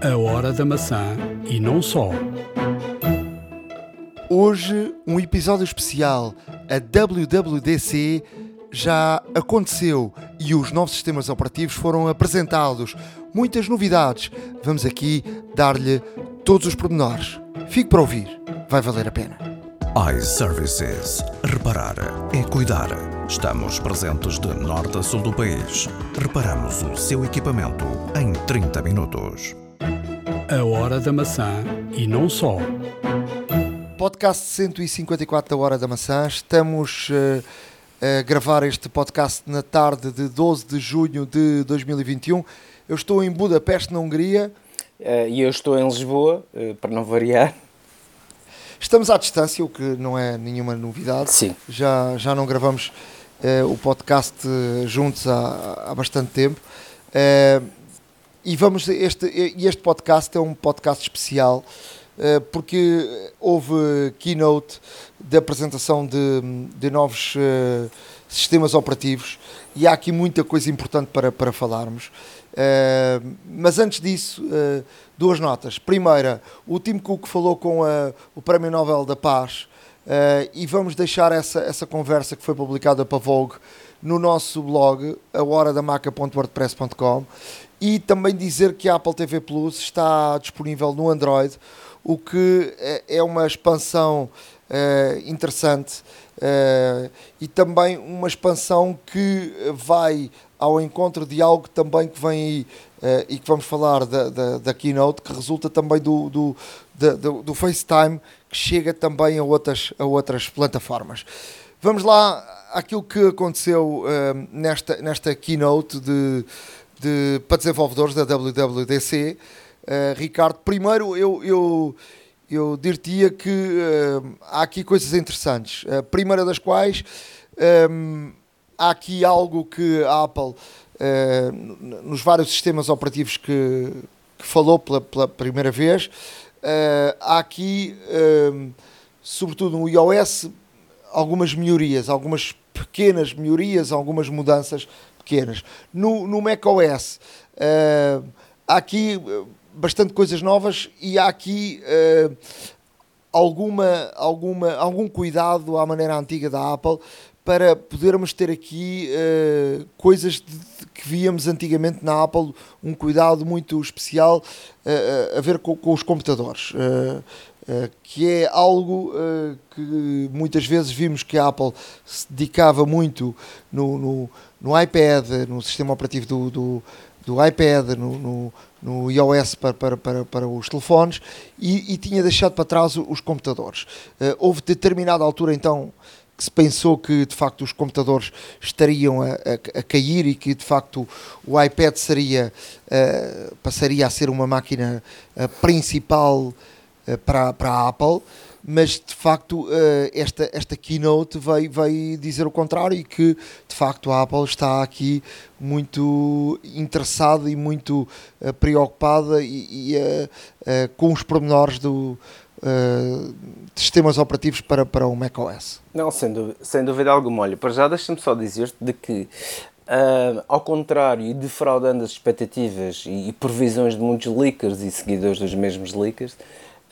A Hora da Maçã e não só. Hoje, um episódio especial. A WWDC já aconteceu e os novos sistemas operativos foram apresentados. Muitas novidades. Vamos aqui dar-lhe todos os pormenores. Fique para ouvir, vai valer a pena. iServices. Reparar é cuidar. Estamos presentes de norte a sul do país. Reparamos o seu equipamento em 30 minutos. A Hora da Maçã e não só. Podcast 154 da Hora da Maçã. Estamos uh, a gravar este podcast na tarde de 12 de junho de 2021. Eu estou em Budapeste, na Hungria. Uh, e eu estou em Lisboa, uh, para não variar. Estamos à distância, o que não é nenhuma novidade. Sim. Já, já não gravamos o podcast juntos há, há bastante tempo. E vamos este, este podcast é um podcast especial eh, porque houve keynote de apresentação de, de novos uh, sistemas operativos e há aqui muita coisa importante para, para falarmos. Uh, mas antes disso, duas notas. Primeira, o Tim Cook falou com a, o Prémio Nobel da Paz e vamos deixar essa, essa conversa que foi publicada para Vogue no nosso blog, a horadamaca.wordpress.com e também dizer que a Apple TV Plus está disponível no Android o que é, é uma expansão uh, interessante uh, e também uma expansão que vai ao encontro de algo também que vem aí uh, e que vamos falar da, da, da, Keynote, que resulta também do, do, do, do FaceTime, que chega também a outras, a outras plataformas. Vamos lá àquilo que aconteceu nesta, nesta Keynote de, de, para desenvolvedores da WWDC. Uh, Ricardo, primeiro eu, eu, eu diria que uh, há aqui coisas interessantes. A primeira das quais, um, há aqui algo que a Apple, uh, nos vários sistemas operativos que, que falou pela, pela, primeira vez, há aqui, sobretudo no iOS, algumas melhorias, algumas pequenas melhorias, algumas mudanças pequenas. No, no macOS, há aqui bastante coisas novas e há aqui uh, alguma, alguma, algum cuidado à maneira antiga da Apple para podermos ter aqui uh, coisas de, de, que víamos antigamente na Apple, um cuidado muito especial uh, a ver com, com os computadores. que é algo que muitas vezes vimos que a Apple se dedicava muito no, no, no iPad, no sistema operativo do, do, do iPad, no, no, no iOS para, para, para, para os telefones e, e, tinha deixado para trás os computadores. Uh, houve determinada altura então que se pensou que de facto os computadores estariam a, a, a cair e que de facto o iPad seria, uh, passaria a ser uma máquina uh, principal para, para a Apple mas de facto uh, esta, esta keynote veio, veio dizer o contrário e que de facto a Apple está aqui muito interessada e muito uh, preocupada e, e uh, com os pormenores do, de sistemas operativos para, para o macOS. Não, sem dúvida, sem dúvida alguma. Olha, para já deixa-me só dizer-te de que Uh, ao contrário e defraudando as expectativas e, e, previsões de muitos leakers e seguidores dos mesmos leakers,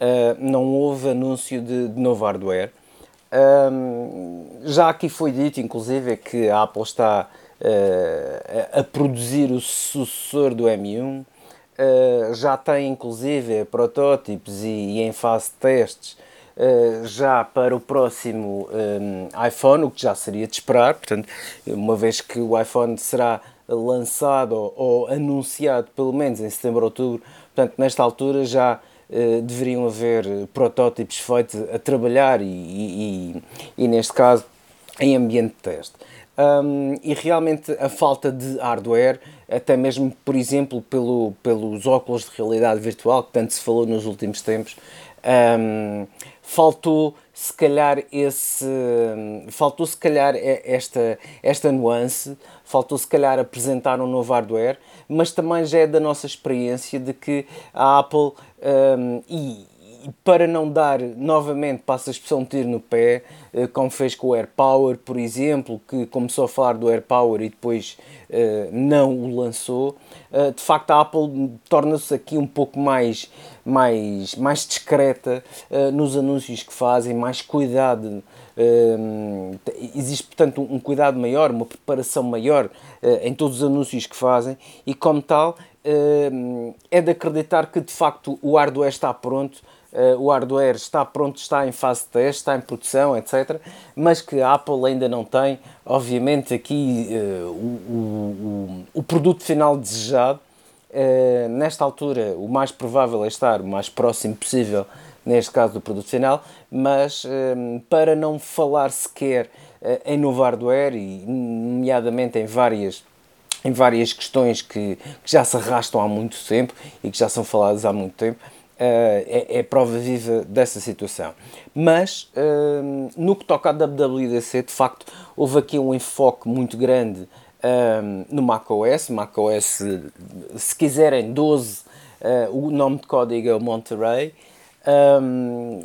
uh, não houve anúncio de, de novo hardware. Um, já aqui foi dito, inclusive, que a Apple está uh, a, produzir o sucessor do M1. Uh, já tem, inclusive, protótipos e, e em fase de testes Uh, já para o próximo um, iPhone, o que já seria de esperar, portanto, uma vez que o iPhone será lançado ou, ou anunciado pelo menos em setembro ou outubro, portanto, nesta altura já eh, deveriam haver protótipos feitos a trabalhar e, e, e neste caso, em ambiente de teste. Um, e realmente a falta de hardware, até mesmo, por exemplo, pelo, pelos óculos de realidade virtual, que tanto se falou nos últimos tempos, um, faltou se calhar esse faltou se calhar esta esta nuance faltou se calhar apresentar um novo hardware mas também já é da nossa experiência de que a Apple um, e, para não dar novamente, passa a expressão, tiro no pé, uh, como fez com o AirPower, por exemplo, que começou a falar do AirPower e depois uh, não o lançou. de facto, a Apple torna-se aqui um pouco mais, mais, mais discreta nos anúncios que fazem, mais cuidado. Existe, portanto, um, cuidado maior, uma preparação maior em todos os anúncios que fazem e, como tal, é de acreditar que de facto o hardware está pronto, uh, o hardware está pronto, está em fase de teste, está em produção, etc. Mas que a Apple ainda não tem, obviamente, aqui uh, o, o, o, produto final desejado. Uh, nesta altura, o mais provável é estar o mais próximo possível, neste caso, do produto final, mas para não falar sequer em novo hardware, e nomeadamente em várias em várias questões que, que, já se arrastam há muito tempo e que já são faladas há muito tempo, uh, é, é, prova viva dessa situação. Mas, uh, no que toca à WWDC, de facto, houve aqui um enfoque muito grande uh, no macOS. macOS, se quiserem, 12, o nome de código é o Monterey. Um,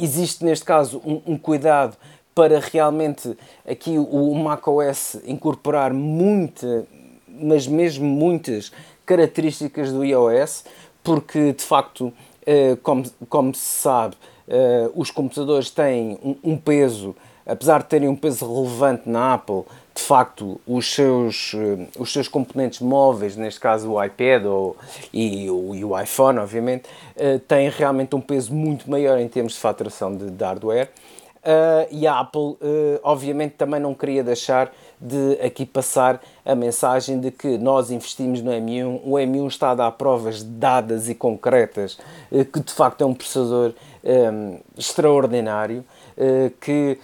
existe, neste caso, um, um cuidado para realmente aqui o macOS incorporar muita, mas mesmo muitas características do iOS, porque de facto, eh, como, como se sabe, eh, os computadores têm um peso, apesar de terem um peso relevante na Apple, de facto, os seus, eh, os seus componentes móveis, neste caso o iPad ou, e, o, e o iPhone, obviamente, têm realmente um peso muito maior em termos de faturação de, de hardware. Uh, e a Apple, uh, obviamente, também não queria deixar de aqui passar a mensagem de que nós investimos no M1, o M1 está a dar provas dadas e concretas uh, que de facto é um processador um, extraordinário. Que,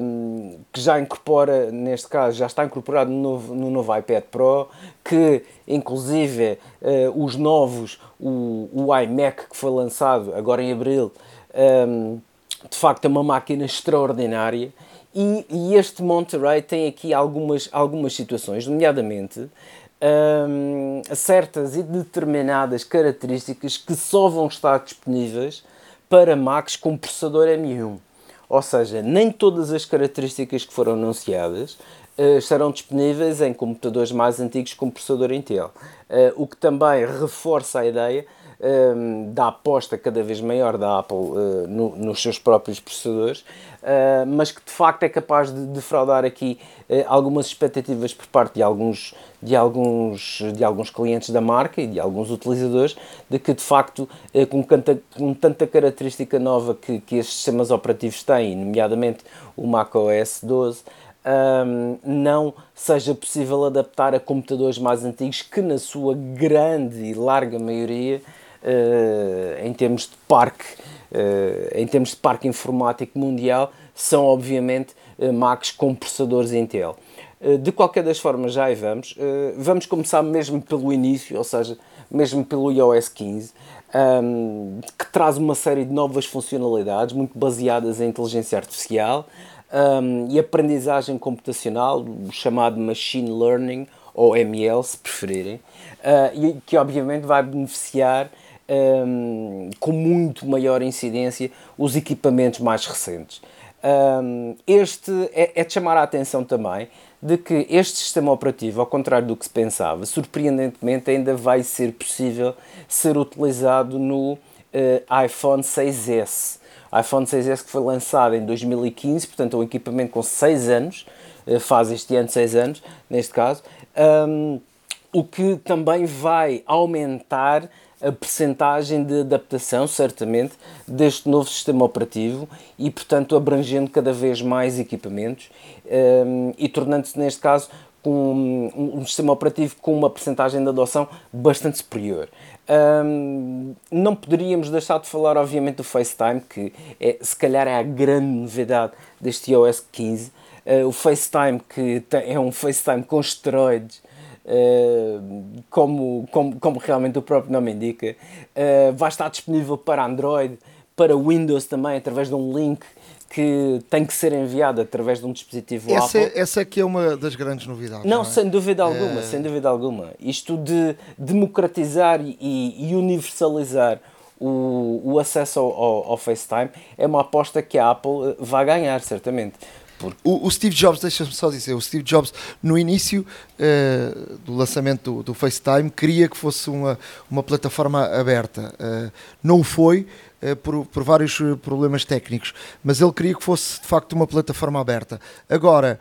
um, que já incorpora, neste caso, já está incorporado no novo, no novo iPad Pro, que inclusive os novos, o, o iMac que foi lançado agora em Abril, um, de facto é uma máquina extraordinária e, e este Monterey tem aqui algumas, algumas situações, nomeadamente hum, certas e determinadas características que só vão estar disponíveis para Macs com processador M1. Ou seja, nem todas as características que foram anunciadas uh, estarão disponíveis em computadores mais antigos com processador Intel. Uh, o que também reforça a ideia um, ehm, da aposta cada vez maior da Apple uh, no, nos seus próprios processadores, uh, mas que de facto é capaz de defraudar aqui uh, algumas expectativas por parte de alguns, de, alguns, de alguns clientes da marca e de alguns utilizadores, de que de facto, com, tanta, com tanta característica nova que, que estes sistemas operativos têm, nomeadamente o macOS 12, um, não seja possível adaptar a computadores mais antigos que, na sua grande e larga maioria, em termos de parque, uh, em termos de parque informático mundial, são obviamente uh, Macs com processadores Intel. de qualquer das formas, já aí vamos. vamos começar mesmo pelo início, ou seja, mesmo pelo iOS 15, um, que traz uma série de novas funcionalidades muito baseadas em inteligência artificial e aprendizagem computacional, chamado Machine Learning, ou ML, se preferirem, uh, e que obviamente vai beneficiar um, com muito maior incidência os equipamentos mais recentes. Um, este é, é, de chamar a atenção também de que este sistema operativo, ao contrário do que se pensava, surpreendentemente ainda vai ser possível ser utilizado no uh, iPhone 6S. O iPhone 6S que foi lançado em 2015, portanto é um equipamento com 6 anos, uh, faz este ano 6 anos, neste caso, um, o que também vai aumentar a percentagem de adaptação, certamente, deste novo sistema operativo e, portanto, abrangendo cada vez mais equipamentos um, e tornando-se, neste caso, com um, um, sistema operativo com uma percentagem de adoção bastante superior. Um, não poderíamos deixar de falar, obviamente, do FaceTime, que é, se calhar é a grande novidade deste iOS 15. Uh, o FaceTime, que tem, é um FaceTime com esteroides, eh, como, como, como realmente o próprio nome indica. Uh, vai estar disponível para Android, para Windows também, através de um link que tem que ser enviado através de um dispositivo essa, Apple. É, essa aqui é uma das grandes novidades. Não, não é? sem dúvida alguma, é... sem dúvida alguma. Isto de democratizar e, e universalizar o, o acesso ao, ao, ao, FaceTime é uma aposta que a Apple vai ganhar, certamente. Porque... O, o, Steve Jobs, deixa-me só dizer, o Steve Jobs, no início uh, do lançamento do, do, FaceTime, queria que fosse uma, uma plataforma aberta. Uh, não foi, uh, por, por, vários problemas técnicos, mas ele queria que fosse de facto uma plataforma aberta. Agora,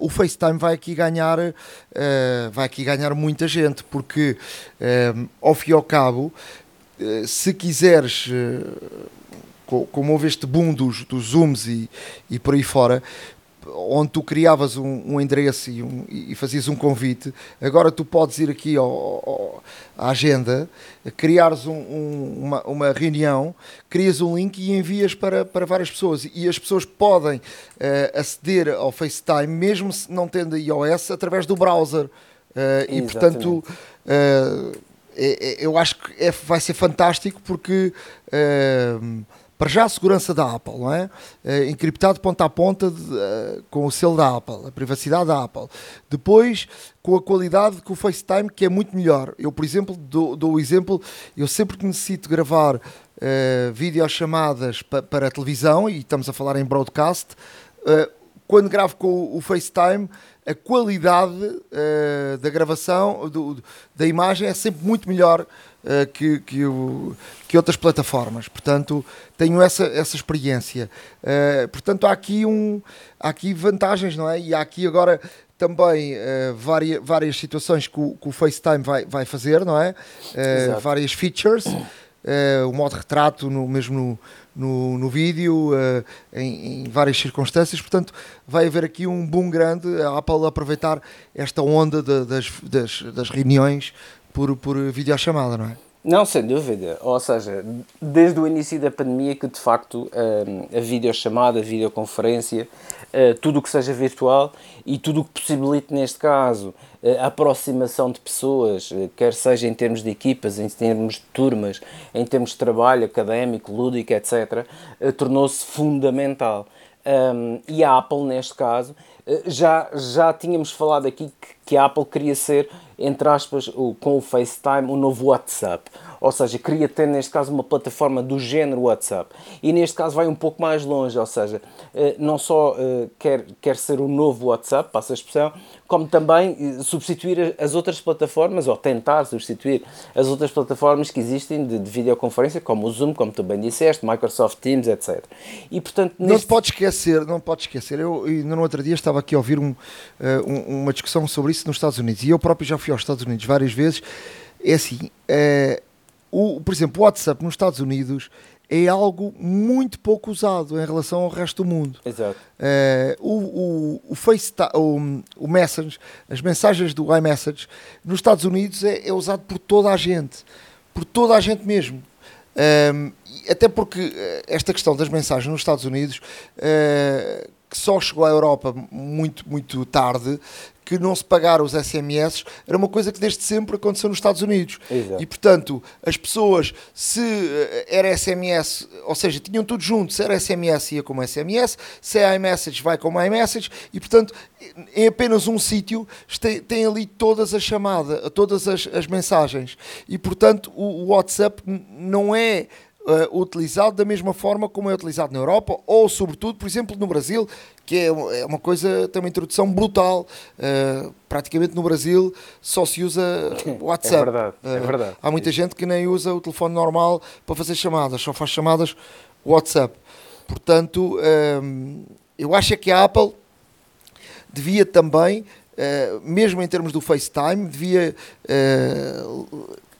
o FaceTime vai aqui ganhar, vai aqui ganhar muita gente, porque ao fim e ao cabo, se quiseres como houve este boom dos, dos zooms e, e por aí fora, onde tu criavas um, um endereço e, um, e, fazias um convite, agora tu podes ir aqui ao, ao, à agenda, criares um, uma, uma, reunião, crias um link e envias para, para várias pessoas. E as pessoas podem uh, aceder ao FaceTime, mesmo se não tendo iOS, através do browser. Uh, e portanto, uh, é, é, eu acho que é, vai ser fantástico porque para já a segurança da Apple, não é? é encriptado ponta a ponta de, uh, com o selo da Apple, a privacidade da Apple. Depois, com a qualidade com o FaceTime, que é muito melhor. Eu, por exemplo, dou, dou o exemplo, eu sempre que necessito gravar uh, videochamadas pa, para a televisão, e estamos a falar em broadcast, uh, quando gravo com o FaceTime, a qualidade uh, da gravação, do, da imagem, é sempre muito melhor uh, que, que, o, que, outras plataformas. Portanto, tenho essa, essa experiência. Uh, portanto, há aqui, um, há aqui vantagens, não é? E há aqui agora também várias, várias situações que o, que o, FaceTime vai, vai fazer, não é? várias features. o modo retrato, no, mesmo no, no, no vídeo, uh, em, em, várias circunstâncias. Portanto, vai haver aqui um boom grande. A Apple aproveitar esta onda de, das, das, das reuniões por, por videochamada, não é? Não, sem dúvida. Ou seja, desde o início da pandemia que de facto a videochamada, a videoconferência, eh, tudo o que seja virtual e tudo o que possibilite, neste caso, a aproximação de pessoas, eh, quer seja em termos de equipas, em termos de turmas, em termos de trabalho académico, lúdico, etc., eh, tornou-se fundamental. e a Apple, neste caso, já, já tínhamos falado aqui que, que a Apple queria ser entre aspas, com o FaceTime, o novo WhatsApp. Ou seja, queria ter neste caso uma plataforma do género WhatsApp. E neste caso vai um pouco mais longe, ou seja, eh, não só eh, quer, quer ser o novo WhatsApp, passa a expressão, como também eh, substituir as outras plataformas, ou tentar substituir as outras plataformas que existem de, de videoconferência, como o Zoom, como tu bem disseste, Microsoft Teams, etc. E portanto, neste... Não pode esquecer, não pode esquecer, eu no outro dia estava aqui a ouvir um, uma discussão sobre isso nos Estados Unidos, e eu próprio já fui fui aos Estados Unidos várias vezes, é assim, é, o, por exemplo, o WhatsApp nos Estados Unidos é algo muito pouco usado em relação ao resto do mundo. Exato. É, o, o, o, FaceTime, o, o Message, as mensagens do iMessage, nos Estados Unidos é, é usado por toda a gente. Por toda a gente mesmo. É, até porque esta questão das mensagens nos Estados Unidos, que só chegou à Europa muito, muito tarde, que não se pagar os SMS era uma coisa que desde sempre aconteceu nos Estados Unidos. Exato. E, portanto, as pessoas, se eh, era SMS, ou seja, tinham tudo junto, se era SMS ia como SMS, se é iMessage vai como iMessage, e, portanto, em apenas um sítio tem, ali todas as chamadas, todas as, as mensagens. E, portanto, o, o WhatsApp não é uh, utilizado da mesma forma como é utilizado na Europa ou, sobretudo, por exemplo, no Brasil, que é, é uma coisa, tem uma introdução brutal. Uh, praticamente no Brasil só se usa WhatsApp. É verdade, é verdade. há muita gente que nem usa o telefone normal para fazer chamadas, só faz chamadas WhatsApp. Portanto, eu acho que a Apple devia também, mesmo em termos do FaceTime, devia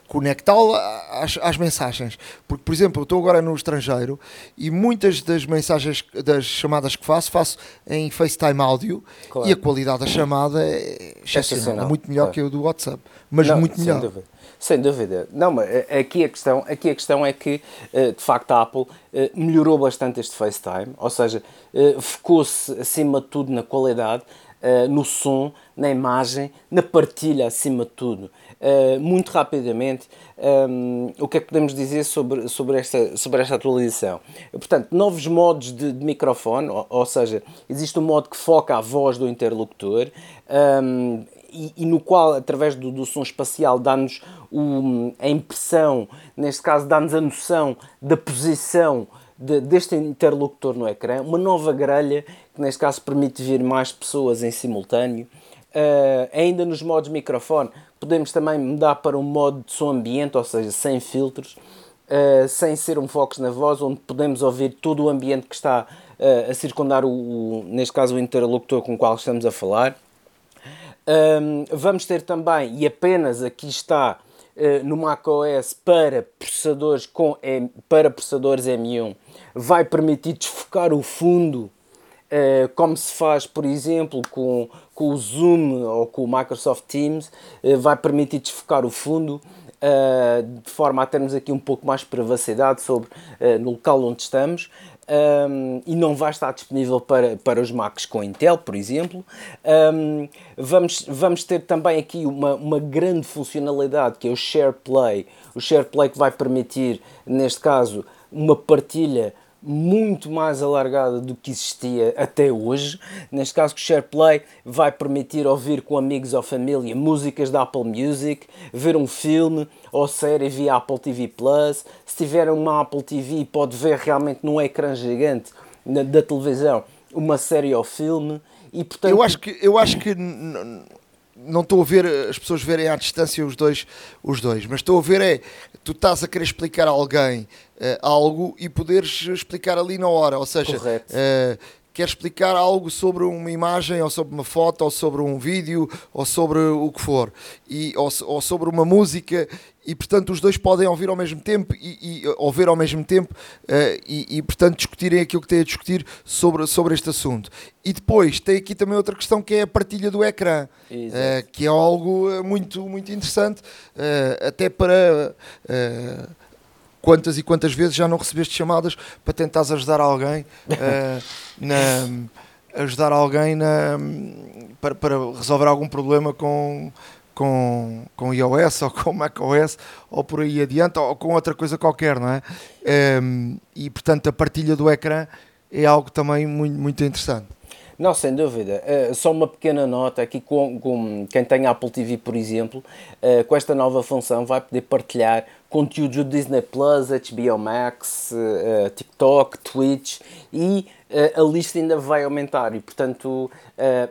conectá-lo às, às, mensagens. Porque, por exemplo, eu estou agora no estrangeiro e muitas das mensagens, das chamadas que faço, faço em FaceTime áudio claro. e a qualidade da chamada é excepcional, é muito melhor claro. que o do WhatsApp, mas Não, muito melhor. Sem dúvida. Sem dúvida. Não, mas eh, aqui a questão, aqui a questão é que, eh, de facto, a Apple eh, melhorou bastante este FaceTime, ou seja, focou-se acima de tudo na qualidade, no som, na imagem, na partilha acima de tudo. Uh, muito rapidamente, um, o que é que podemos dizer sobre, sobre, esta, sobre esta atualização? Portanto, novos modos de, de microfone, ou, ou, seja, existe um modo que foca a voz do interlocutor, um, e, e, no qual, através do, do som espacial, dá-nos a impressão, neste caso, dá-nos a noção da posição de, deste interlocutor no ecrã, uma nova grelha que, neste caso, permite ver mais pessoas em simultâneo. Uh, ainda nos modos microfone, podemos também mudar para um modo de som ambiente, ou seja, sem filtros, uh, sem ser um foco na voz, onde podemos ouvir todo o ambiente que está uh, a circundar, o, o, neste caso, o interlocutor com o qual estamos a falar. Um, vamos ter também, e apenas aqui está uh, no macOS para processadores, com, para processadores M1, vai permitir desfocar o fundo, uh, como se faz, por exemplo, com, com o Zoom ou com o Microsoft Teams, uh, vai permitir desfocar o fundo. de forma a termos aqui um pouco mais de privacidade sobre no local onde estamos e não vai estar disponível para, para os Macs com Intel, por exemplo. Vamos, vamos ter também aqui uma, uma grande funcionalidade que é o SharePlay. O SharePlay que vai permitir, neste caso, uma partilha muito mais alargada do que existia até hoje. Neste caso, o SharePlay vai permitir ouvir com amigos ou família músicas da Apple Music, ver um filme ou série via Apple TV Plus. Se tiver uma Apple TV, pode ver realmente num ecrã gigante da televisão uma série ou filme. E, portanto... Eu acho que, eu acho que não estou a ver as pessoas verem à distância os dois, os dois, mas estou a ver é tu estás a querer explicar a alguém uh, algo e poderes explicar ali na hora, ou seja, uh, quer explicar algo sobre uma imagem, ou sobre uma foto, ou sobre um vídeo, ou sobre o que for, e, ou, ou sobre uma música, e portanto os dois podem ouvir ao mesmo tempo e, e ouvir ao mesmo tempo uh, e, e, portanto discutirem aquilo que têm a discutir sobre, sobre este assunto. E depois tem aqui também outra questão que é a partilha do ecrã, uh, que é algo muito, muito interessante, uh, até para quantas e quantas vezes já não recebeste chamadas para tentares ajudar alguém na, ajudar alguém na, para, para resolver algum problema com, com, com iOS ou com macOS ou por aí adiante ou com outra coisa qualquer, não é? Um, eh, e portanto a partilha do ecrã é algo também muito, muito interessante. Não, sem dúvida. Uh, só uma pequena nota aqui com, com, quem tem Apple TV, por exemplo, uh, com esta nova função vai poder partilhar conteúdos do Disney Plus, HBO Max, uh, TikTok, Twitch e a lista ainda vai aumentar e portanto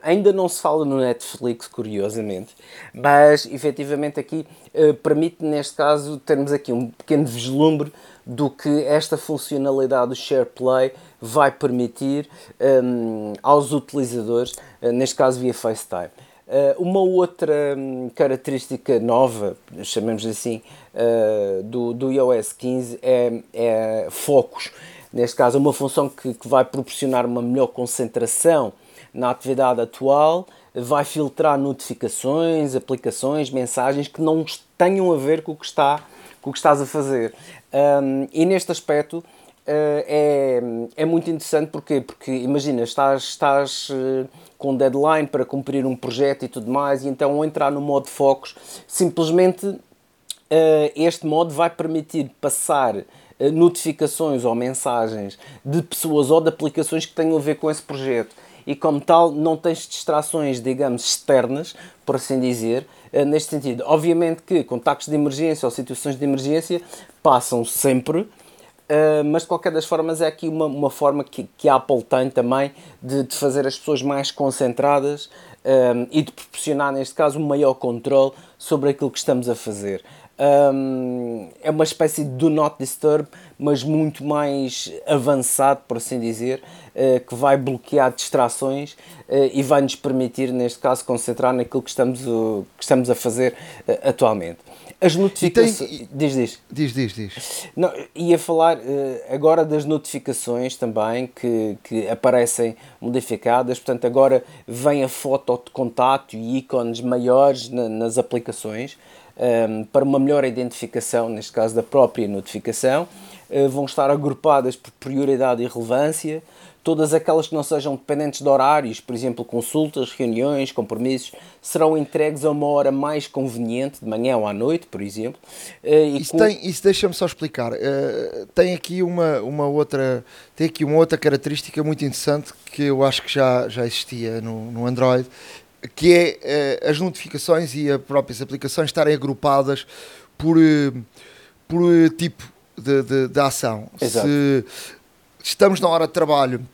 ainda não se fala no Netflix, curiosamente, mas efetivamente aqui permite neste caso termos aqui um pequeno vislumbre do que esta funcionalidade do SharePlay vai permitir um, aos utilizadores, uh, neste caso via FaceTime. Uh, uma outra um, característica nova, chamemos assim, uh, do, do iOS 15 é, é focos. Neste caso, uma função que, que vai proporcionar uma melhor concentração na atividade atual, vai filtrar notificações, aplicações, mensagens que não tenham a ver com o que, está, com o que estás a fazer. Um, e neste aspecto, eh, é, é muito interessante porquê? porque imagina, estás, estás eh, com deadline para cumprir um projeto e tudo mais, e então ao entrar no modo focos, simplesmente eh, este modo vai permitir passar notificações ou mensagens de pessoas ou de aplicações que tenham a ver com esse projeto. E como tal, não tens distrações, digamos, externas, por assim dizer, neste sentido. Obviamente que contactos de emergência ou situações de emergência passam sempre, Uh, mas de qualquer das formas é aqui uma, uma forma que, que a Apple tem também de, de fazer as pessoas mais concentradas um, e de proporcionar, neste caso, um maior controle sobre aquilo que estamos a fazer. Um, é uma espécie de do not disturb, mas muito mais avançado, por assim dizer, uh, que vai bloquear distrações uh, e vai nos permitir, neste caso, concentrar naquilo que estamos, uh, que estamos a fazer atualmente. As notificações. Tem... Diz, diz. Diz, diz, diz. Não, ia falar agora das notificações também que, que aparecem modificadas. Portanto, agora vem a foto de contato e ícones maiores na, nas aplicações um, para uma melhor identificação, neste caso da própria notificação. Uh, vão estar agrupadas por prioridade e relevância. Todas aquelas que não sejam dependentes de horários, por exemplo, consultas, reuniões, compromissos, serão entregues a uma hora mais conveniente, de manhã ou à noite, por exemplo. Uh, isso, com... tem, isso deixa-me só explicar. Uh, tem aqui uma, uma outra tem aqui uma outra característica muito interessante que eu acho que já, já existia no, no Android, que é uh, as notificações e as próprias aplicações estarem agrupadas por, uh, por tipo de, de, de ação. Exato. Se estamos na hora de trabalho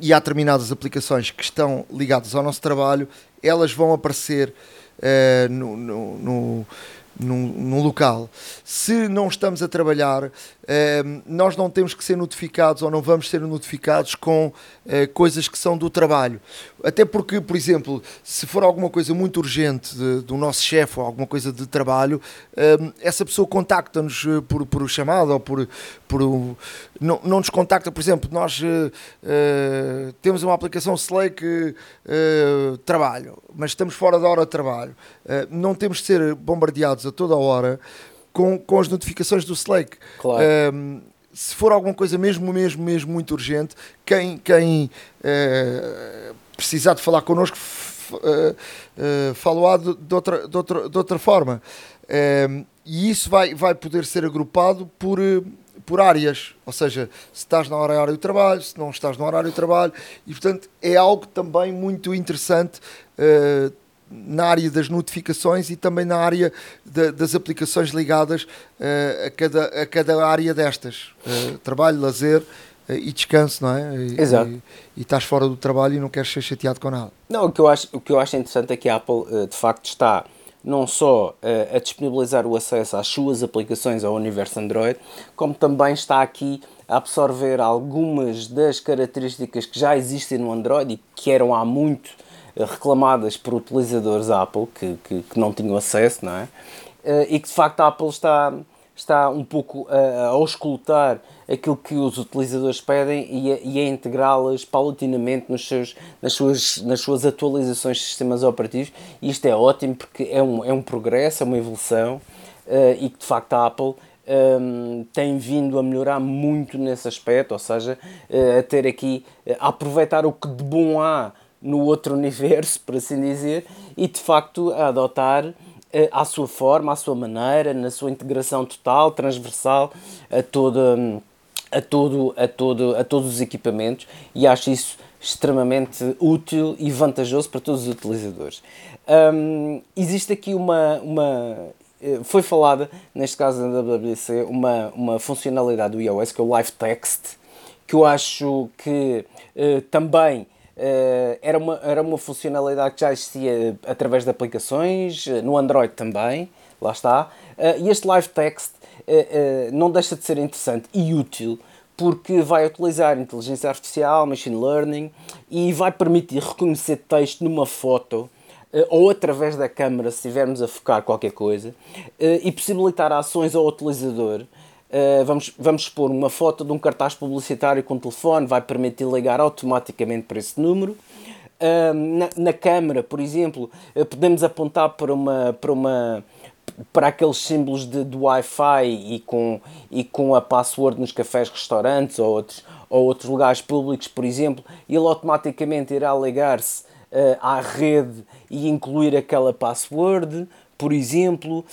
e há determinadas aplicações que estão ligadas ao nosso trabalho, elas vão aparecer no, no, no num, num, local. Se não estamos a trabalhar, eh, nós não temos que ser notificados ou não vamos ser notificados com eh, coisas que são do trabalho. Até porque, por exemplo, se for alguma coisa muito urgente de, do nosso chefe ou alguma coisa de trabalho, eh, essa pessoa contacta-nos por, por chamada ou por. por não, não nos contacta, por exemplo, nós temos uma aplicação Slack trabalho, mas estamos fora da hora de trabalho. não temos de ser bombardeados a toda a hora com, com as notificações do Slack. Claro. Um, se for alguma coisa mesmo, mesmo, mesmo muito urgente, quem, quem uh, precisar de falar connosco, uh, uh, falo-á de, de, outra, de, outra, de outra forma. e isso vai, vai poder ser agrupado por, por áreas, ou seja, se estás no horário de trabalho, se não estás no horário de trabalho, e portanto é algo também muito interessante uh, na área das notificações e também na área de, das aplicações ligadas uh, a, cada, a cada área destas. Uh, trabalho, lazer uh, e descanso, não é? E, Exato. E, e, estás fora do trabalho e não queres ser chateado com nada. Não, o que eu acho, o que eu acho interessante é que a Apple, de facto, está não só a disponibilizar o acesso às suas aplicações ao universo Android, como também está aqui a absorver algumas das características que já existem no Android e que eram há muito reclamadas por utilizadores Apple que, que, que não tinham acesso, não é? Eh, e que de facto a Apple está, está um pouco a, a auscultar aquilo que os utilizadores pedem e a, e a integrá-las paulatinamente nos seus, nas, suas, nas suas atualizações de sistemas operativos. E isto é ótimo porque é um, é um progresso, é uma evolução uh, e que de facto a Apple um, ehm, tem vindo a melhorar muito nesse aspecto, ou seja, uh, a ter aqui, uh, a aproveitar o que de bom há no outro universo, por assim dizer, e de facto a adotar eh, à sua forma, à sua maneira, na sua integração total, transversal a toda a todo a todo a todos os equipamentos e acho isso extremamente útil e vantajoso para todos os utilizadores. Um, existe aqui uma, uma eh, foi falada neste caso da WWDC uma uma funcionalidade do iOS que é o Live Text que eu acho que uh, também era, uma, era uma funcionalidade que já existia através de aplicações, uh, no Android também, lá está. Uh, e este Live Text não deixa de ser interessante e útil porque vai utilizar inteligência artificial, machine learning e vai permitir reconhecer texto numa foto ou através da câmera se estivermos a focar qualquer coisa e possibilitar ações ao utilizador Uh, vamos, vamos expor uma foto de um cartaz publicitário com telefone, vai permitir ligar automaticamente para esse número. Uh, na, na por exemplo, uh, podemos apontar para uma, para uma para aqueles símbolos de, de Wi-Fi e com, e com a password nos cafés, restaurantes ou outros, ou outros lugares públicos, por exemplo, ele automaticamente irá ligar-se à rede e incluir aquela password por exemplo,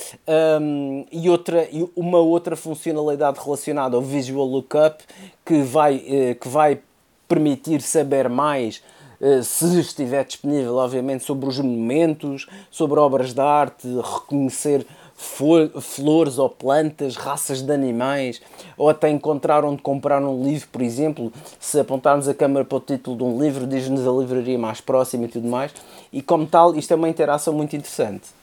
um, e outra, uma outra funcionalidade relacionada ao Visual Lookup que vai, uh, que vai permitir saber mais, uh, se estiver disponível, obviamente, sobre os monumentos, sobre obras de arte, reconhecer flores ou plantas, raças de animais, ou até encontrar onde comprar um livro, por exemplo, se apontarmos a câmera para o título de um livro, diz-nos a livraria mais próxima e tudo mais, e como tal, isto é uma interação muito interessante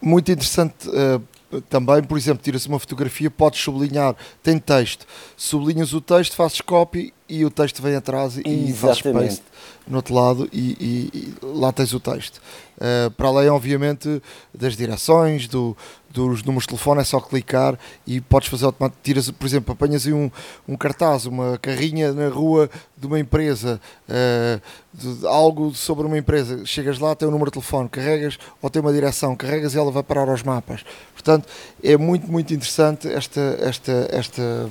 muito interessante uh, também, por exemplo, tira-se uma fotografia, podes sublinhar, tem texto, sublinhas o texto, fazes copy e o texto vem atrás e fazes paste no outro lado e, e, e lá tens o texto. Uh, para além, obviamente, das direções, do, dos números de telefone, é só clicar e podes fazer automaticamente. Tiras, por exemplo, apanhas aí um, um cartaz, uma carrinha na rua de uma empresa, uh, de, algo sobre uma empresa, chegas lá, tem o um número de telefone, carregas ou tem uma direção, carregas e ela vai parar aos mapas. Portanto, é muito, muito interessante esta, esta, esta,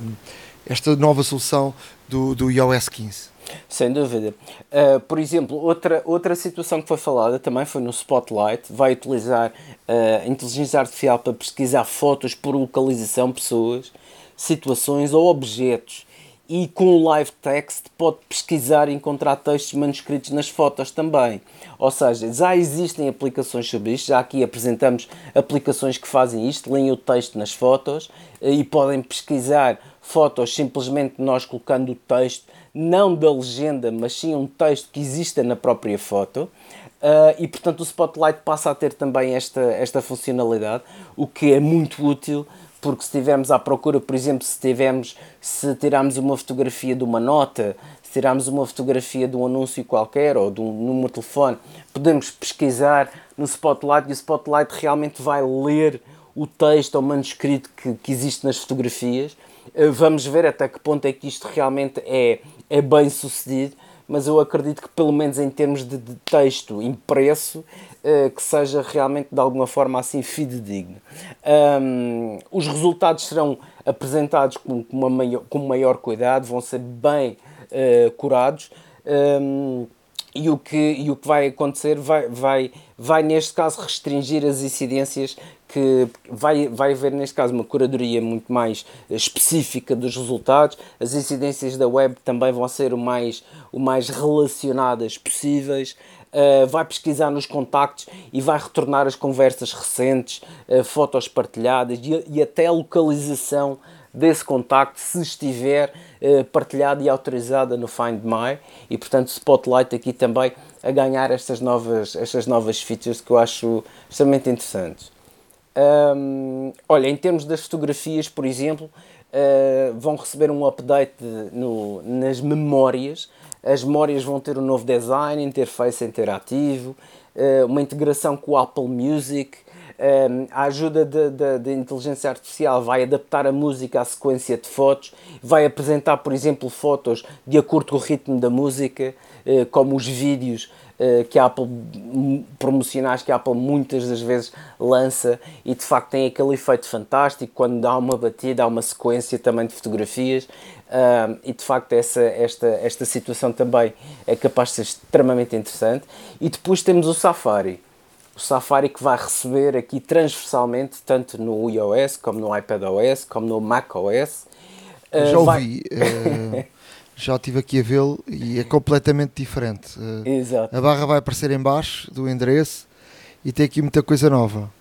esta nova solução do, do iOS 15. Sem dúvida. Uh, por exemplo, outra, outra situação que foi falada também foi no Spotlight. Vai utilizar uh, inteligência artificial para pesquisar fotos por localização, pessoas, situações ou objetos. e com o live text pode pesquisar e encontrar textos manuscritos nas fotos também. Ou seja, já existem aplicações sobre isto, já aqui apresentamos aplicações que fazem isto, leem o texto nas fotos eh, e podem pesquisar fotos simplesmente nós colocando o texto, não da legenda, mas sim um texto que exista na própria foto. Uh, e portanto o Spotlight passa a ter também esta, esta funcionalidade, o que é muito útil porque se estivermos à procura, por exemplo, se tivermos, se tirarmos uma fotografia de uma nota, se tirarmos uma fotografia de um anúncio qualquer ou de um número de telefone, podemos pesquisar no Spotlight e o Spotlight realmente vai ler o texto ou manuscrito que, que existe nas fotografias. Eh, vamos ver até que ponto é que isto realmente é, é bem sucedido mas eu acredito que pelo menos em termos de, texto impresso uh, que seja realmente de alguma forma assim fidedigno. Um, os resultados serão apresentados com, com, uma maior, com maior cuidado, vão ser bem uh, curados. Um, e o que, e o que vai acontecer vai, vai, vai, neste caso, restringir as incidências que vai, vai haver, neste caso, uma curadoria muito mais específica dos resultados. As incidências da web também vão ser o mais, o mais relacionadas possíveis. Uh, vai pesquisar nos contactos e vai retornar as conversas recentes, uh, fotos partilhadas e, e até a localização desse contacto se estiver uh, partilhada e autorizada no Find My e portanto Spotlight aqui também a ganhar estas novas, estas novas features que eu acho extremamente interessantes. Um, olha, em termos das fotografias, por exemplo, uh, vão receber um update no, nas memórias. As memórias vão ter um novo design, interface interativo, uh, uma integração com o Apple Music, um, a ajuda da inteligência artificial vai adaptar a música à sequência de fotos, vai apresentar, por exemplo, fotos de acordo com o ritmo da música, uh, como os vídeos que a Apple, promocionais que a Apple muitas das vezes lança e de facto tem aquele efeito fantástico quando dá uma batida, há uma sequência também de fotografias. Uh, e de facto essa, esta, esta situação também é capaz de ser extremamente interessante. E depois temos o Safari o Safari que vai receber aqui transversalmente, tanto no iOS, como no iPadOS, como no macOS. Uh, já ouvi, vai... uh, já estive aqui a vê-lo e é completamente diferente. Uh, Exato. A barra vai aparecer em baixo do endereço e tem aqui muita coisa nova.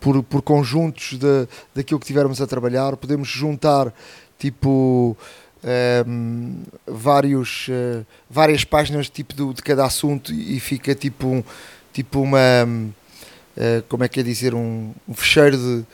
por, por conjuntos de, daquilo que tivermos a trabalhar, podemos juntar tipo um, vários, várias páginas tipo do, de cada assunto e fica tipo um tipo uma, uh, como é que é dizer, um, um fecheiro de,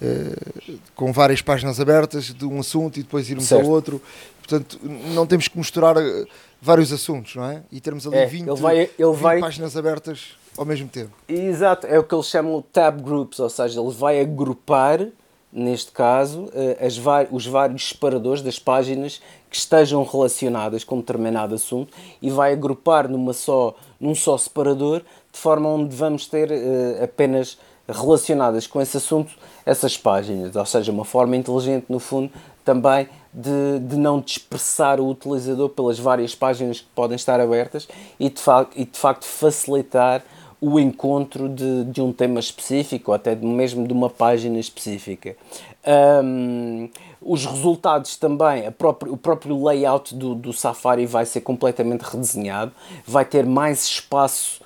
uh, com várias páginas abertas de um assunto e depois irmos certo. ao outro. Portanto, não temos que misturar eh, vários assuntos, não é? E termos ali é, 20, ele vai, ele 20 vai... páginas abertas ao mesmo tempo. Exato, é o que eles chamam de tab groups, ou seja, ele vai agrupar, neste caso, as, os vários separadores das páginas que estejam relacionadas com um determinado assunto e vai agrupar numa só, num só separador de forma onde vamos ter uh, apenas relacionadas com esse assunto essas páginas, ou seja, uma forma inteligente, no fundo, também de, de não dispersar o utilizador pelas várias páginas que podem estar abertas e de, fa e de facto facilitar o encontro de, de um tema específico ou até mesmo de uma página específica. Um, os resultados também, próprio, o próprio layout do, do Safari vai ser completamente redesenhado, vai ter mais espaço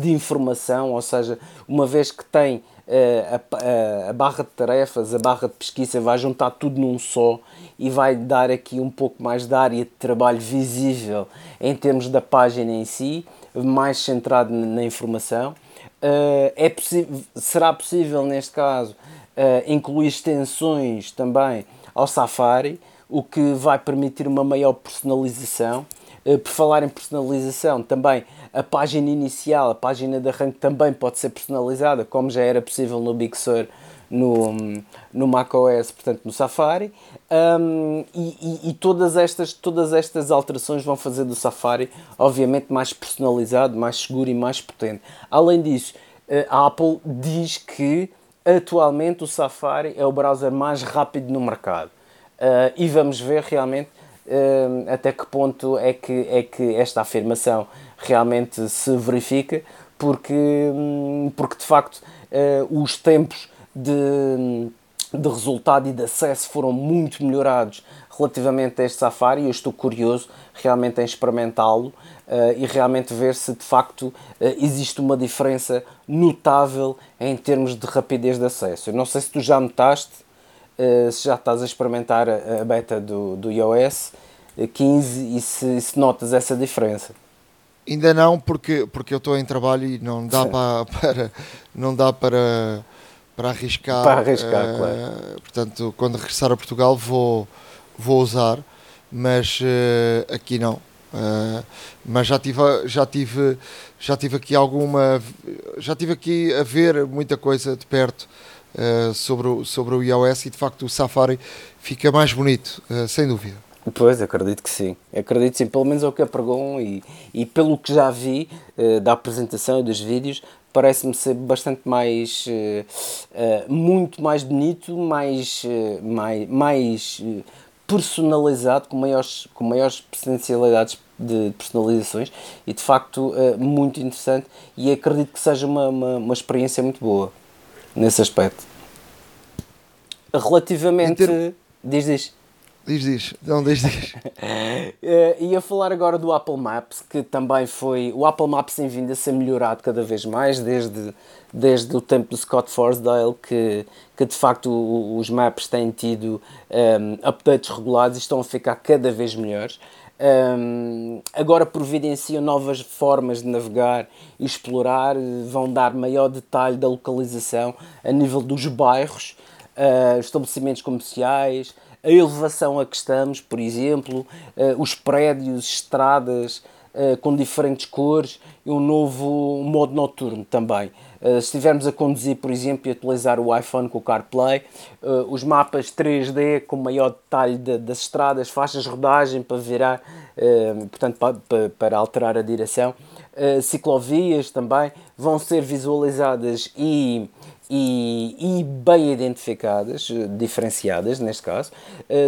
de informação, ou seja, uma vez que tem eh, a, a, barra de tarefas, a barra de pesquisa, vai juntar tudo num só e vai dar aqui um pouco mais de área de trabalho visível em termos da página em si, mais centrado na informação. Eh, é será possível, neste caso, eh, incluir extensões também ao Safari, o que vai permitir uma maior personalização. Por falar em personalização, também a página inicial, a página de arranque também pode ser personalizada, como já era possível no Big Sur no, no macOS, portanto no Safari, um, e, e, e, todas, estas, todas estas alterações vão fazer do Safari, obviamente, mais personalizado, mais seguro e mais potente. Além disso, eh, a Apple diz que atualmente o Safari é o browser mais rápido no mercado. Uh, e vamos ver realmente até que ponto é que, é que esta afirmação realmente se verifica, porque, hum, porque de facto uh, os tempos de, de resultado e de acesso foram muito melhorados relativamente a este Safari. Eu estou curioso realmente em experimentá-lo uh, e realmente ver se de facto uh, existe uma diferença notável em termos de rapidez de acesso. Eu não sei se tu já notaste, se já estás a experimentar a, beta do, do iOS 15 e se, se notas essa diferença. Ainda não, porque, porque eu estou em trabalho e não dá para, para, não dá para, para arriscar. Para arriscar, uh, claro. Portanto, quando regressar a Portugal vou, vou usar, mas uh, aqui não. Uh, mas já tive, já tive já tive aqui alguma já tive aqui a ver muita coisa de perto uh, sobre, o, sobre o iOS e de facto o Safari fica mais bonito, uh, sem dúvida. Pois, acredito que sim. Acredito sim, pelo menos é o que apregam e, e pelo que já vi uh, da apresentação e dos vídeos, parece-me ser bastante mais, uh, uh, muito mais bonito, mais, mais, mais personalizado, com maiores, com maiores potencialidades de personalizações e de facto muito interessante e acredito que seja uma, uma, uma experiência muito boa nesse aspecto. Relativamente... Ter... Diz, diz. Diz, diz. Não, diz, diz. uh, ia falar agora do Apple Maps, que também foi. O Apple Maps tem vindo a ser melhorado cada vez mais, desde, desde o tempo do Scott Forsdale, que, que de facto os maps têm tido um, ehm, updates regulados e estão a ficar cada vez melhores. Um, agora providenciam novas formas de navegar e explorar, vão dar maior detalhe da localização a nível dos bairros, uh, estabelecimentos comerciais a elevação a que estamos, por exemplo, uh, os prédios, estradas uh, com diferentes cores e um novo modo noturno também. Uh, se estivermos a conduzir, por exemplo, e utilizar o iPhone com o CarPlay, os mapas 3D com maior detalhe de, das estradas, faixas de rodagem para virar, portanto, para, para, alterar a direção, ciclovias também vão ser visualizadas e e, e, bem identificadas, diferenciadas neste caso.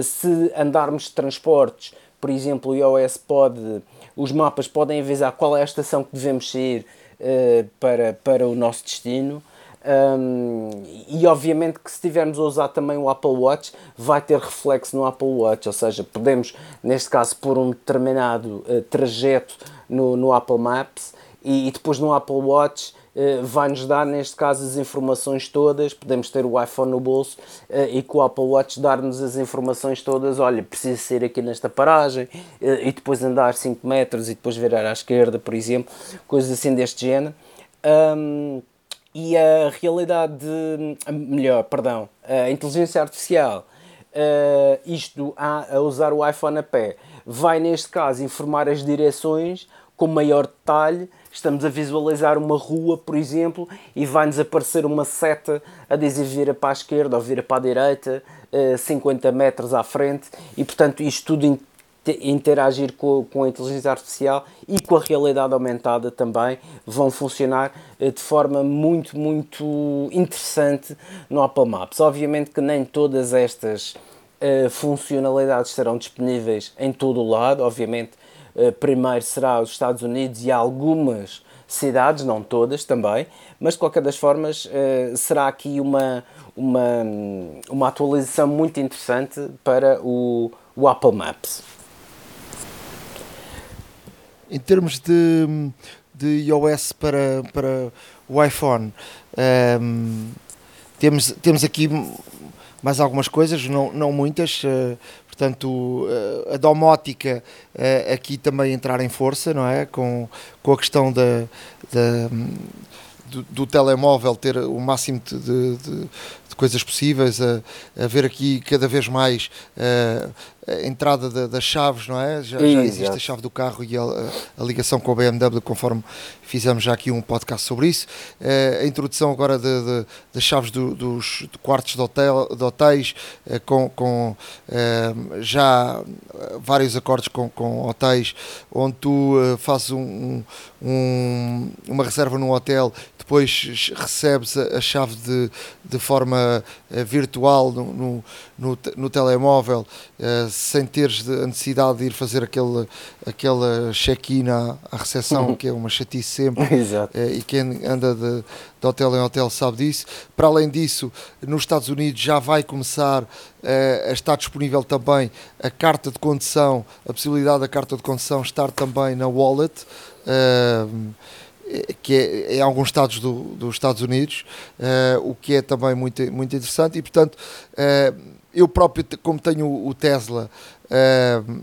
Se andarmos de transportes, por exemplo, o iOS pode, os mapas podem avisar qual é a estação que devemos sair eh, para, para o nosso destino. Um, e obviamente que se estivermos a usar também o Apple Watch vai ter reflexo no Apple Watch, ou seja, podemos neste caso pôr um determinado uh, trajeto no, no Apple Maps e, e, depois no Apple Watch vai-nos dar, neste caso, as informações todas. Podemos ter o iPhone no bolso eh, e com o Apple Watch dar-nos as informações todas. Olha, preciso ser aqui nesta paragem eh, e depois andar 5 metros e depois virar à esquerda, por exemplo, coisas assim deste género. Um, e a realidade, de, melhor, perdão, a inteligência artificial, uh, isto a, a usar o iPhone a pé, vai neste caso informar as direções com maior detalhe estamos a visualizar uma rua, por exemplo, e vai-nos aparecer uma seta a dizer vira para a esquerda ou vira para a direita, 50 eh, metros à frente, e portanto isto tudo interagir com, com a inteligência artificial e com a realidade aumentada também vão funcionar eh, de forma muito, muito interessante no Apple Maps. Obviamente que nem todas estas uh, funcionalidades serão disponíveis em todo o lado, obviamente eh, primeiro será os Estados Unidos e algumas cidades, não todas também, mas de qualquer das formas eh, será aqui uma, uma, uma atualização muito interessante para o, o Apple Maps. Em termos de, de iOS para, para o iPhone, um, ehm, temos, temos aqui mais algumas coisas, não, não muitas. Uh, portanto, uh, a domótica uh, aqui também entrar em força, não é? Com, com a questão da, da do, do, telemóvel ter o máximo de, de, de coisas possíveis, a, a, ver aqui cada vez mais a entrada da, das chaves, não é? Já, já existe a chave do carro e a, a, ligação com a BMW, conforme fizemos já aqui um podcast sobre isso. Uh, a introdução agora de, de, das chaves do, dos de quartos de, hotel, de hotéis, uh, com, com uh, já vários acordos com, com hotéis, onde tu fazes um, um, uma reserva num hotel, depois recebes a, chave de, de forma virtual no, no, no, no telemóvel, sem teres a necessidade de ir fazer aquele, aquele check-in à, à recepção, uhum. que é uma chatice sempre, e quem anda de, de hotel em hotel sabe disso. Para além disso, nos Estados Unidos já vai começar a estar disponível também a carta de condução, a possibilidade da carta de condução estar também na wallet. Uh, que é em alguns estados do, dos Estados Unidos, uh, o que é também muito, muito interessante. E, portanto, uh, eu próprio, como tenho o Tesla, uh,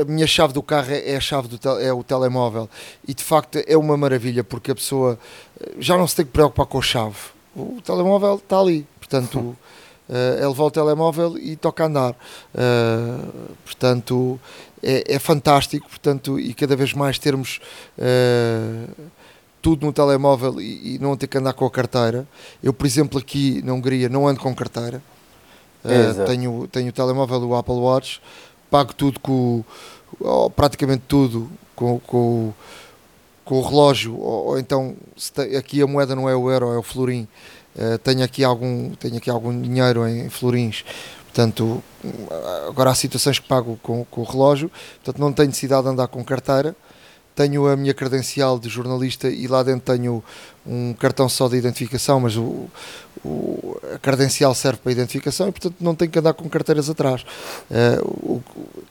a minha chave do carro é, é a chave do é o telemóvel e de facto é uma maravilha porque a pessoa já não se tem que preocupar com a chave. O telemóvel está ali, portanto. Uh, é levar o telemóvel e toca a andar. Portanto, é, é, fantástico. Portanto, e cada vez mais termos tudo no telemóvel e, e, não ter que andar com a carteira. Eu, por exemplo, aqui na Hungria não ando com carteira. Uh, tenho, tenho o telemóvel do Apple Watch, pago tudo com oh, praticamente tudo com, com, com o relógio, ou, ou então te, aqui a moeda não é o euro, é o florim. Uh, tenho aqui algum tenho aqui algum dinheiro em florins. Portanto agora há situações que pago com, com o relógio. Portanto não tenho necessidade de andar com carteira tenho a minha credencial de jornalista e lá dentro tenho um cartão só de identificação, mas o, o a credencial serve para identificação e, portanto, não tenho que andar com carteiras atrás, uh, o,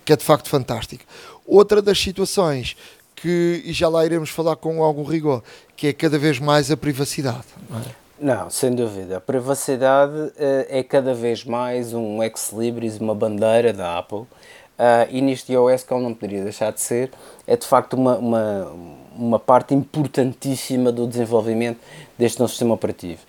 que é de facto fantástico. Outra das situações que, e já lá iremos falar com algum rigor, que é cada vez mais a privacidade. Não, é? não sem dúvida. A privacidade uh, é cada vez mais um ex-libris, uma bandeira da Apple Uh, e neste iOS, que ele não poderia deixar de ser, é de facto uma, uma, uma parte importantíssima do desenvolvimento deste novo sistema operativo.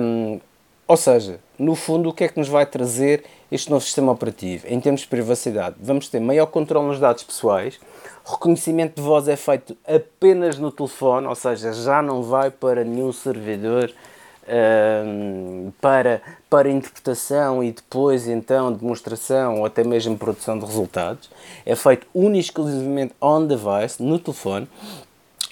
Um, ou seja, no fundo, o que é que nos vai trazer este novo sistema operativo? Em termos de privacidade, vamos ter maior controle nos dados pessoais, reconhecimento de voz é feito apenas no telefone, ou seja, já não vai para nenhum servidor para, para interpretação e depois então demonstração ou até mesmo produção de resultados. É feito exclusivamente on device, no telefone.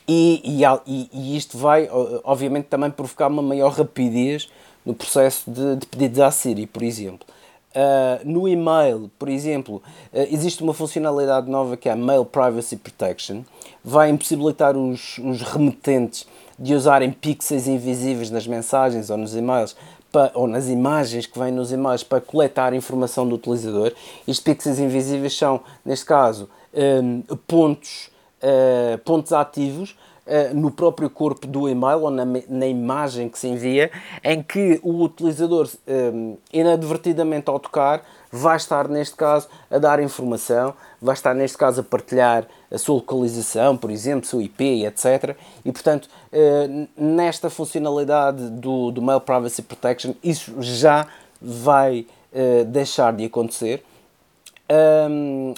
E, e, e, isto vai, obviamente, também provocar uma maior rapidez no processo de, de pedidos à Siri, por exemplo. Uh, no e-mail, por exemplo, uh, existe uma funcionalidade nova que é a Mail Privacy Protection. Vai impossibilitar os, os remetentes de usarem pixels invisíveis nas mensagens ou nos e-mails para, ou nas imagens que vêm nos e-mails para coletar informação do utilizador. Estes pixels invisíveis são, neste caso, um, pontos, uh, pontos ativos uh, no próprio corpo do e-mail ou na, na, imagem que se envia, em que o utilizador, um, inadvertidamente ao tocar, vai estar, neste caso, a dar informação, vai estar, neste caso, a partilhar a sua localização, por exemplo, seu IP, etc. E, portanto, eh, nesta funcionalidade do, do Mail Privacy Protection, isso já vai eh, deixar de acontecer.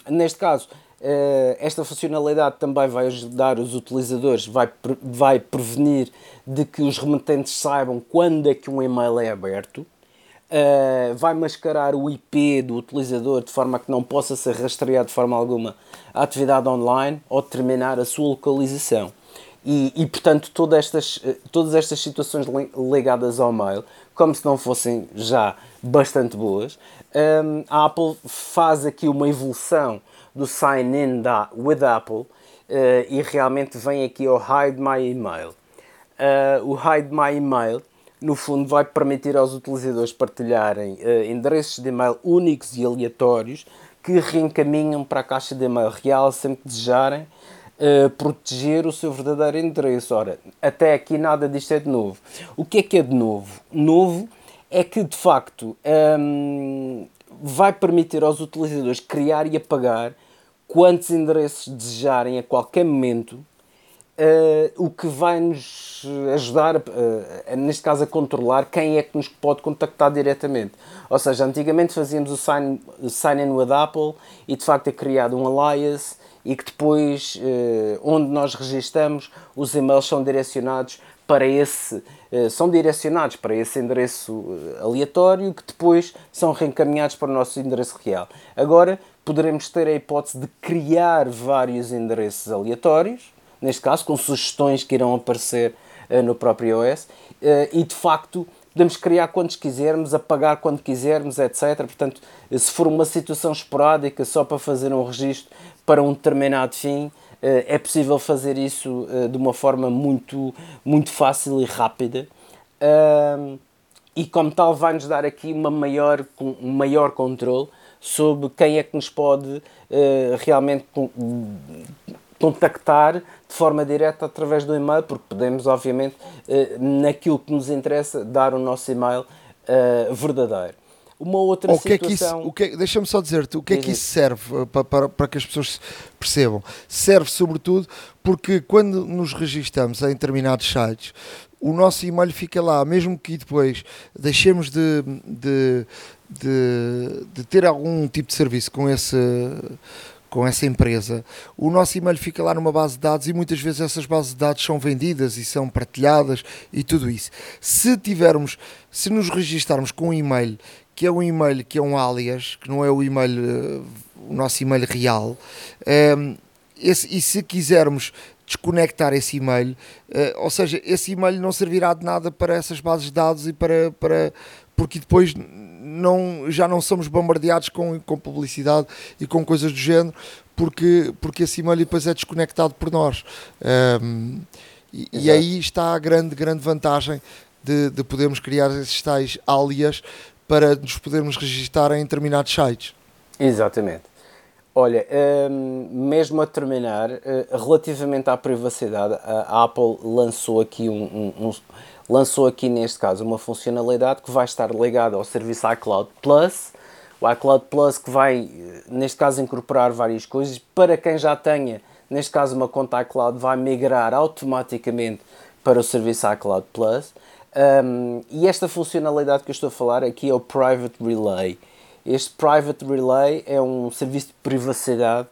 neste caso, eh, esta funcionalidade também vai ajudar os utilizadores, vai, vai prevenir de que os remetentes saibam quando é que um e-mail é aberto uh, vai mascarar o IP do utilizador de forma que não possa ser rastreado de forma alguma a atividade online ou determinar a sua localização. E, e portanto, todas estas, eh, todas estas situações ligadas ao mail, como se não fossem já bastante boas, um, ehm, a Apple faz aqui uma evolução do sign-in with Apple uh, e realmente vem aqui o Hide My Email. Uh, o Hide My Email no fundo, vai permitir aos utilizadores partilharem uh, endereços de e-mail únicos e aleatórios que reencaminham para a caixa de e-mail real sempre que desejarem uh, proteger o seu verdadeiro endereço. Ora, até aqui nada disto é de novo. O que é que é de novo? Novo é que, de facto, um, ehm, vai permitir aos utilizadores criar e apagar quantos endereços desejarem a qualquer momento o que vai nos ajudar, uh, neste caso, a controlar quem é que nos pode contactar diretamente. Ou seja, antigamente fazíamos o sign, sign in with Apple e de facto é criado um alias e que depois, onde nós registamos, os e-mails são direcionados para esse, são direcionados para esse endereço aleatório que depois são reencaminhados para o nosso endereço real. Agora poderemos ter a hipótese de criar vários endereços aleatórios neste caso, com sugestões que irão aparecer uh, no próprio iOS, uh, e de facto podemos criar quantos quisermos, apagar quando quisermos, etc. Portanto, se for uma situação esporádica só para fazer um registro para um determinado fim, eh, é possível fazer isso de uma forma muito, muito fácil e rápida. E como tal vai-nos dar aqui uma maior, um maior controle sobre quem é que nos pode realmente contactar de forma direta através do e-mail, porque podemos, obviamente, naquilo que nos interessa, dar o nosso e-mail verdadeiro uma outra o que situação. É que isso, deixa-me só dizer-te, o que é que isso serve para, para, para que as pessoas percebam? Serve sobretudo porque quando nos registramos em determinados sites, o nosso e-mail fica lá, mesmo que depois deixemos de, de, de, de ter algum tipo de serviço com esse com essa empresa, o nosso e-mail fica lá numa base de dados e muitas vezes essas bases de dados são vendidas e são partilhadas e tudo isso. Se tivermos, se nos registarmos com um e-mail que é um e-mail que é um alias, que não é o e-mail, uh, o nosso e-mail real, um, ehm, esse, e se quisermos desconectar esse e-mail, uh, ou seja, esse e-mail não servirá de nada para essas bases de dados e para, para porque depois não, já não somos bombardeados com, com publicidade e com coisas do género, porque, porque esse e-mail depois é desconectado por nós. Um, e, e, aí está a grande, grande vantagem de, de podermos criar esses tais alias para nos podermos registrar em determinados sites. Exatamente. Olha, um, mesmo a terminar, uh, relativamente à privacidade, a Apple lançou aqui um, um, um, lançou aqui neste caso uma funcionalidade que vai estar ligada ao serviço iCloud Plus. O iCloud Plus que vai, eh, neste caso, incorporar várias coisas. Para quem já tenha, neste caso, uma conta iCloud, vai migrar automaticamente para o serviço iCloud Plus. Um, e esta funcionalidade que eu estou a falar aqui é o Private Relay. Este Private Relay é um serviço de privacidade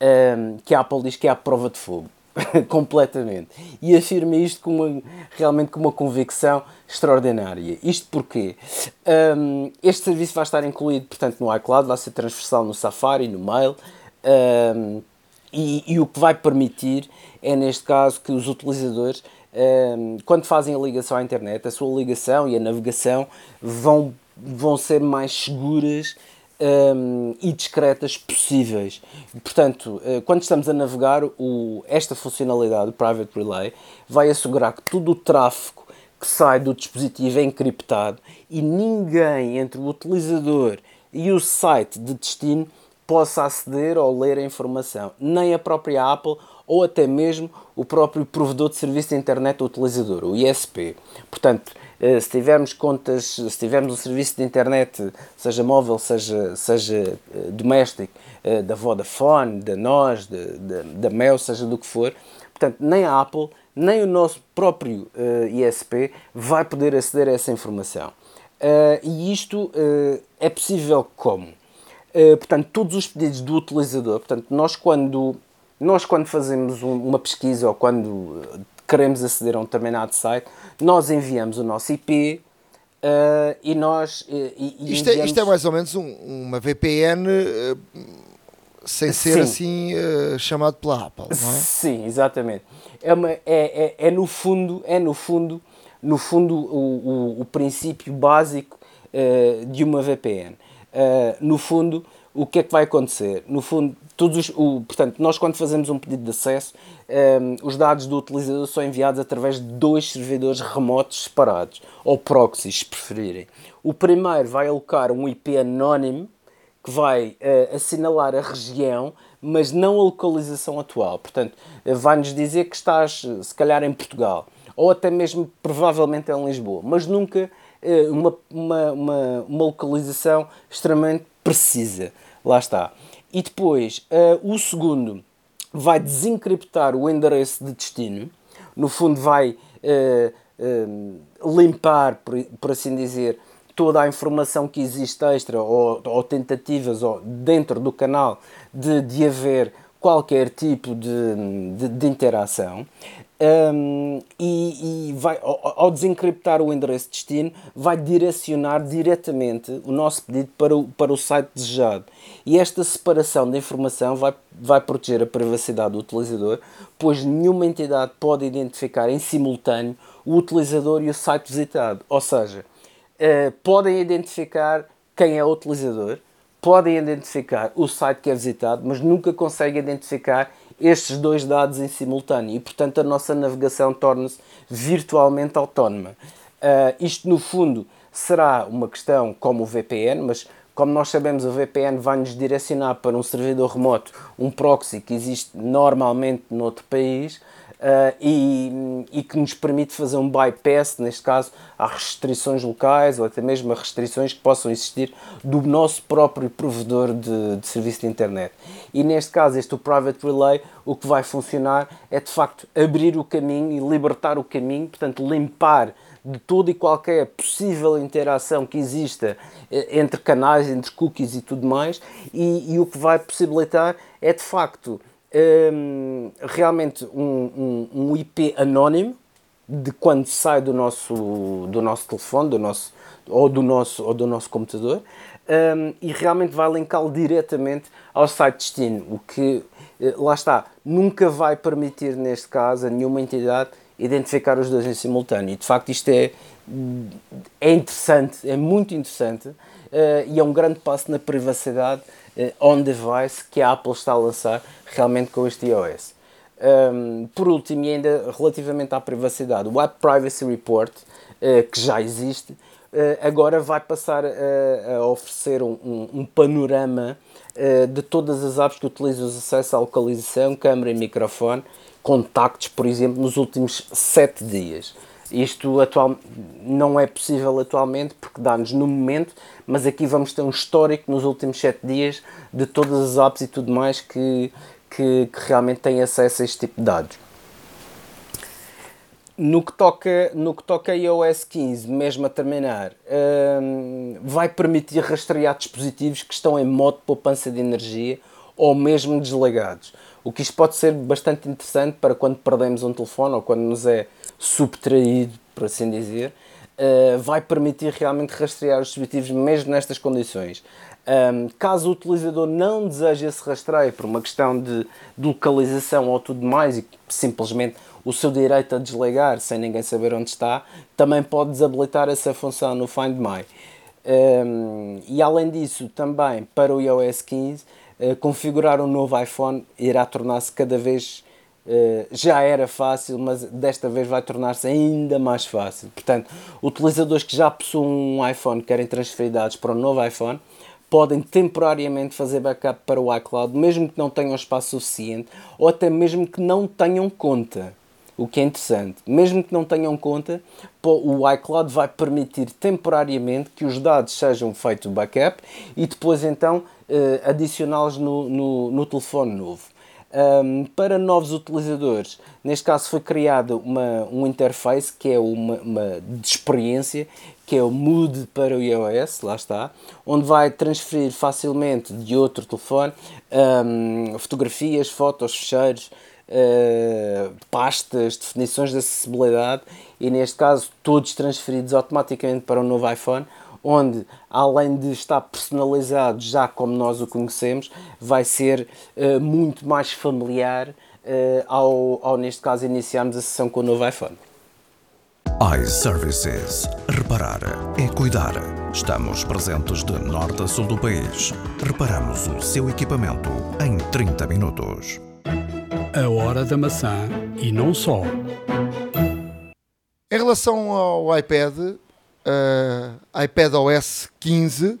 um, que a Apple diz que é a prova de fogo. completamente. E afirma isto com uma, realmente com uma convicção extraordinária. Isto porque um, este serviço vai estar incluído, portanto, no iCloud, vai ser transversal no Safari, no Mail, um, e, e, o que vai permitir é, neste caso, que os utilizadores Ehm, quando fazem a ligação à internet, a sua ligação e a navegação vão, vão ser mais seguras um, e discretas possíveis. Portanto, eh, quando estamos a navegar, o, esta funcionalidade, o Private Relay, vai assegurar que todo o tráfego que sai do dispositivo é encriptado e ninguém entre o utilizador e o site de destino possa aceder ou ler a informação, nem a própria Apple ou até mesmo o próprio provedor de serviço de internet utilizador, o ISP. Portanto, se tivermos contas, se tivermos um serviço de internet, seja móvel, seja, seja eh, doméstico, eh, da Vodafone, da NOS, da, da Mel, seja do que for, portanto, nem a Apple, nem o nosso próprio ISP vai poder aceder a essa informação. E isto é possível como? Portanto, todos os pedidos do utilizador, portanto, nós quando nós, quando fazemos uma pesquisa ou quando queremos aceder a um determinado site, nós enviamos o nosso IP uh, eh, e nós. E, e isto, enviamos... é, isto, é, mais ou menos um, uma VPN. Uh, eh, sem ser Sim. assim uh, chamado pela Apple, não é? Sim, exatamente. É, uma, é, é, é no fundo, é no fundo, no fundo o, o, o princípio básico de uma VPN. No fundo, o que é que vai acontecer? No fundo, todos os, o, portanto, nós quando fazemos um pedido de acesso, um, ehm, os dados do utilizador são enviados através de dois servidores remotos separados, ou proxies, se preferirem. O primeiro vai alocar um IP anónimo, que vai uh, assinalar a região, mas não a localização atual. Portanto, uh, vai-nos dizer que estás, se calhar, em Portugal, ou até mesmo, provavelmente, em Lisboa, mas nunca uma, uma, uma, uma localização extremamente precisa. Lá está. E depois, uh, o segundo vai desencriptar o endereço de destino, no fundo, vai uh, uh, limpar, por, por, assim dizer, toda a informação que existe extra ou, ou tentativas ou dentro do canal de, de haver qualquer tipo de, de, de interação. Um, e, e, vai, ao, ao, desencriptar o endereço de destino, vai direcionar diretamente o nosso pedido para o, para o site desejado. E esta separação da informação vai, vai proteger a privacidade do utilizador, pois nenhuma entidade pode identificar em simultâneo o utilizador e o site visitado. Ou seja, uh, podem identificar quem é o utilizador, podem identificar o site que é visitado, mas nunca conseguem identificar estes dois dados em simultâneo e, portanto, a nossa navegação torna-se virtualmente autónoma. Uh, isto, no fundo, será uma questão como o VPN, mas como nós sabemos, o VPN vai nos direcionar para um servidor remoto, um proxy que existe normalmente noutro país uh, e, e, que nos permite fazer um bypass, neste caso, a restrições locais ou até mesmo a restrições que possam existir do nosso próprio provedor de, de serviço de internet. E neste caso, este o Private Relay, o que vai funcionar é de facto abrir o caminho e libertar o caminho, portanto, limpar de toda e qualquer possível interação que exista eh, entre canais, entre cookies e tudo mais, e, e o que vai possibilitar é de facto um, realmente um, um, um, IP anónimo de quando sai do nosso, do nosso telefone do nosso, ou, do nosso, ou do nosso computador um, e realmente vai linká-lo diretamente ao site destino, o que, eh, lá está, nunca vai permitir, neste caso, a nenhuma entidade identificar os dois em simultâneo. E de facto isto é, é interessante, é muito interessante uh, e é um grande passo na privacidade on-device que a Apple está a lançar realmente com este iOS. Um, por último, e ainda relativamente à privacidade, o App Privacy Report, uh, que já existe, agora vai passar a, a oferecer um, um, um panorama de todas as apps que utilizam os acessos à localização, câmera e microfone contactos, por exemplo, nos últimos 7 dias. Isto atual, não é possível atualmente porque dá-nos no momento, mas aqui vamos ter um histórico nos últimos 7 dias de todas as apps e tudo mais que, que, que realmente têm acesso a este tipo de dados. No que toca, no que toca a iOS 15, mesmo a terminar, hum, vai permitir rastrear dispositivos que estão em modo de poupança de energia ou mesmo desligados. O que isto pode ser bastante interessante para quando perdemos um telefone ou quando nos é subtraído, por assim dizer, uh, vai permitir realmente rastrear os dispositivos mesmo nestas condições. Um, caso o utilizador não deseje esse rastreio por uma questão de, de localização ou tudo mais e simplesmente o seu direito a desligar sem ninguém saber onde está, também pode desabilitar essa função no Find My. Um, e além disso, também para o iOS 15, eh, configurar um novo iPhone irá tornar-se cada vez Uh, já era fácil, mas desta vez vai tornar-se ainda mais fácil. Portanto, utilizadores que já possuem um iPhone querem transferir dados para um novo iPhone podem temporariamente fazer backup para o iCloud, mesmo que não tenham espaço suficiente ou até mesmo que não tenham conta. O que é interessante, mesmo que não tenham conta, o iCloud vai permitir temporariamente que os dados sejam feitos backup e depois então uh, adicioná-los no, no, no, telefone novo. Um, para novos utilizadores, neste caso foi criada uma, um interface que é uma, uma de experiência, que é o Mood para o iOS, lá está, onde vai transferir facilmente de outro telefone um, fotografias, fotos, fecheiros, uh, pastas, definições de acessibilidade e neste caso todos transferidos automaticamente para o novo iPhone onde, além de estar personalizado já como nós o conhecemos, vai ser uh, muito mais familiar uh, ao, ao, neste caso, iniciarmos a sessão com o novo iPhone. iServices. Reparar é cuidar. Estamos presentes de norte a sul do país. Reparamos o seu equipamento em 30 minutos. A hora da maçã e não só. Em relação ao iPad, uh, iPad OS 15, uh,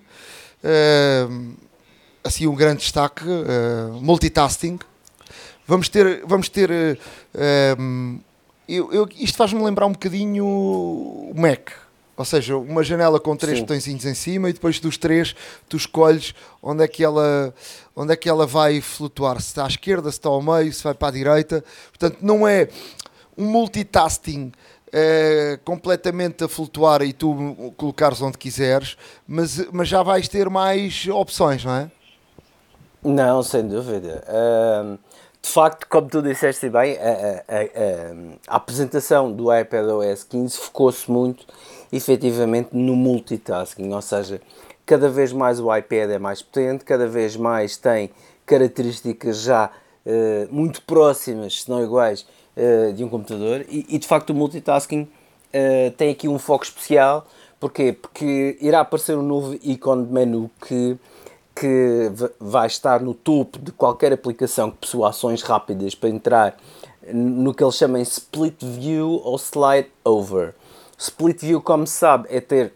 assim um grande destaque, uh, multitasking. Vamos ter, vamos ter eu, eu, isto faz-me lembrar um bocadinho o Mac, ou seja, uma janela com três Sim. botõezinhos em cima e depois dos três tu escolhes onde é que ela, onde é que ela vai flutuar, se está à esquerda, se está ao meio, se vai para a direita. Portanto, não é um multitasking é, completamente a flutuar e tu colocares onde quiseres, mas, mas já vais ter mais opções, não é? Não, sem dúvida. de facto, como tu disseste bem, a, a, a, a apresentação do iPadOS 15 focou-se muito, efetivamente, no multitasking, ou seja, cada vez mais o iPad é mais potente, cada vez mais tem características já uh, muito próximas, se não iguais, uh, de um computador e, e, de facto o multitasking uh, tem aqui um foco especial Porquê? Porque irá aparecer um novo ícone de menu que, que vai estar no topo de qualquer aplicação que possua ações rápidas para entrar no que eles chamam Split View ou Slide Over. Split View, como se sabe, é ter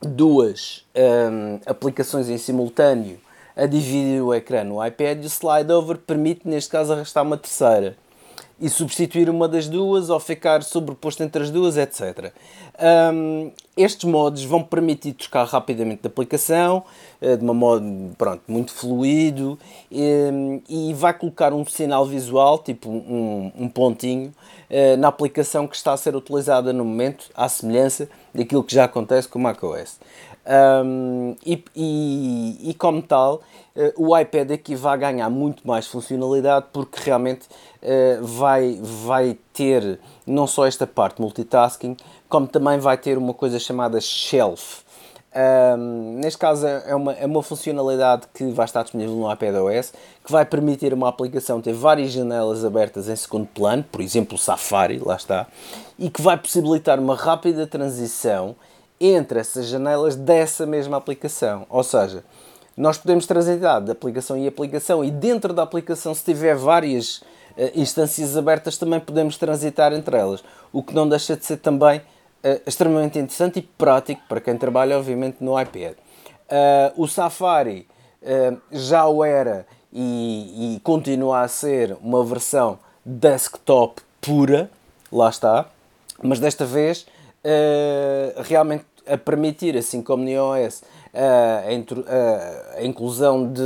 duas um, aplicações em simultâneo a dividir o ecrã no iPad e o Slide Over permite, neste caso, arrastar uma terceira e substituir uma das duas ou ficar sobreposto entre as duas, etc. Um, estes modos vão permitir trocar rapidamente de aplicação, eh, de uma modo pronto, muito fluido, e, e vai colocar um sinal visual, tipo um, um pontinho, eh, na aplicação que está a ser utilizada no momento, à semelhança daquilo que já acontece com o macOS. Um, e, e, e, como tal, uh, o iPad aqui vai ganhar muito mais funcionalidade porque realmente uh, vai, vai ter não só esta parte multitasking, como também vai ter uma coisa chamada shelf. Um, neste caso é uma, é uma funcionalidade que vai estar disponível no iPadOS que vai permitir uma aplicação ter várias janelas abertas em segundo plano, por exemplo o Safari, lá está, e que vai possibilitar uma rápida transição entre essas janelas dessa mesma aplicação. Ou seja, nós podemos transitar de aplicação em aplicação e dentro da aplicação, se tiver várias instâncias abertas, também podemos transitar entre elas. O que não deixa de ser também uh, extremamente interessante e prático para quem trabalha, obviamente, no iPad. Uh, o Safari já o era e, e continua a ser uma versão desktop pura, lá está, mas desta vez realmente a permitir, assim como no iOS, a, inclusão de,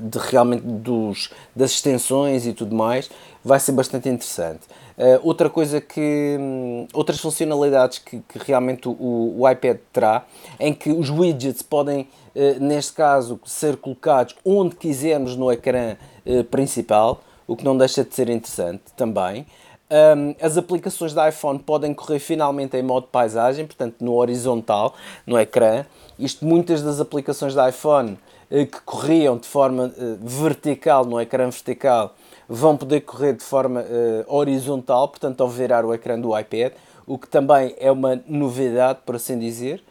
de, realmente dos, das extensões e tudo mais, vai ser bastante interessante. Uh, outra coisa que. Um, outras funcionalidades que, que realmente o, o, iPad terá, em que os widgets podem, uh, neste caso, ser colocados onde quisermos no ecrã uh, principal, o que não deixa de ser interessante também. Um, as aplicações da iPhone podem correr finalmente em modo paisagem, portanto no horizontal, no ecrã. Isto, muitas das aplicações da iPhone eh, que corriam de forma eh, vertical, no ecrã vertical, vão poder correr de forma eh, horizontal, portanto ao virar o ecrã do iPad, o que também é uma novidade, por assim dizer.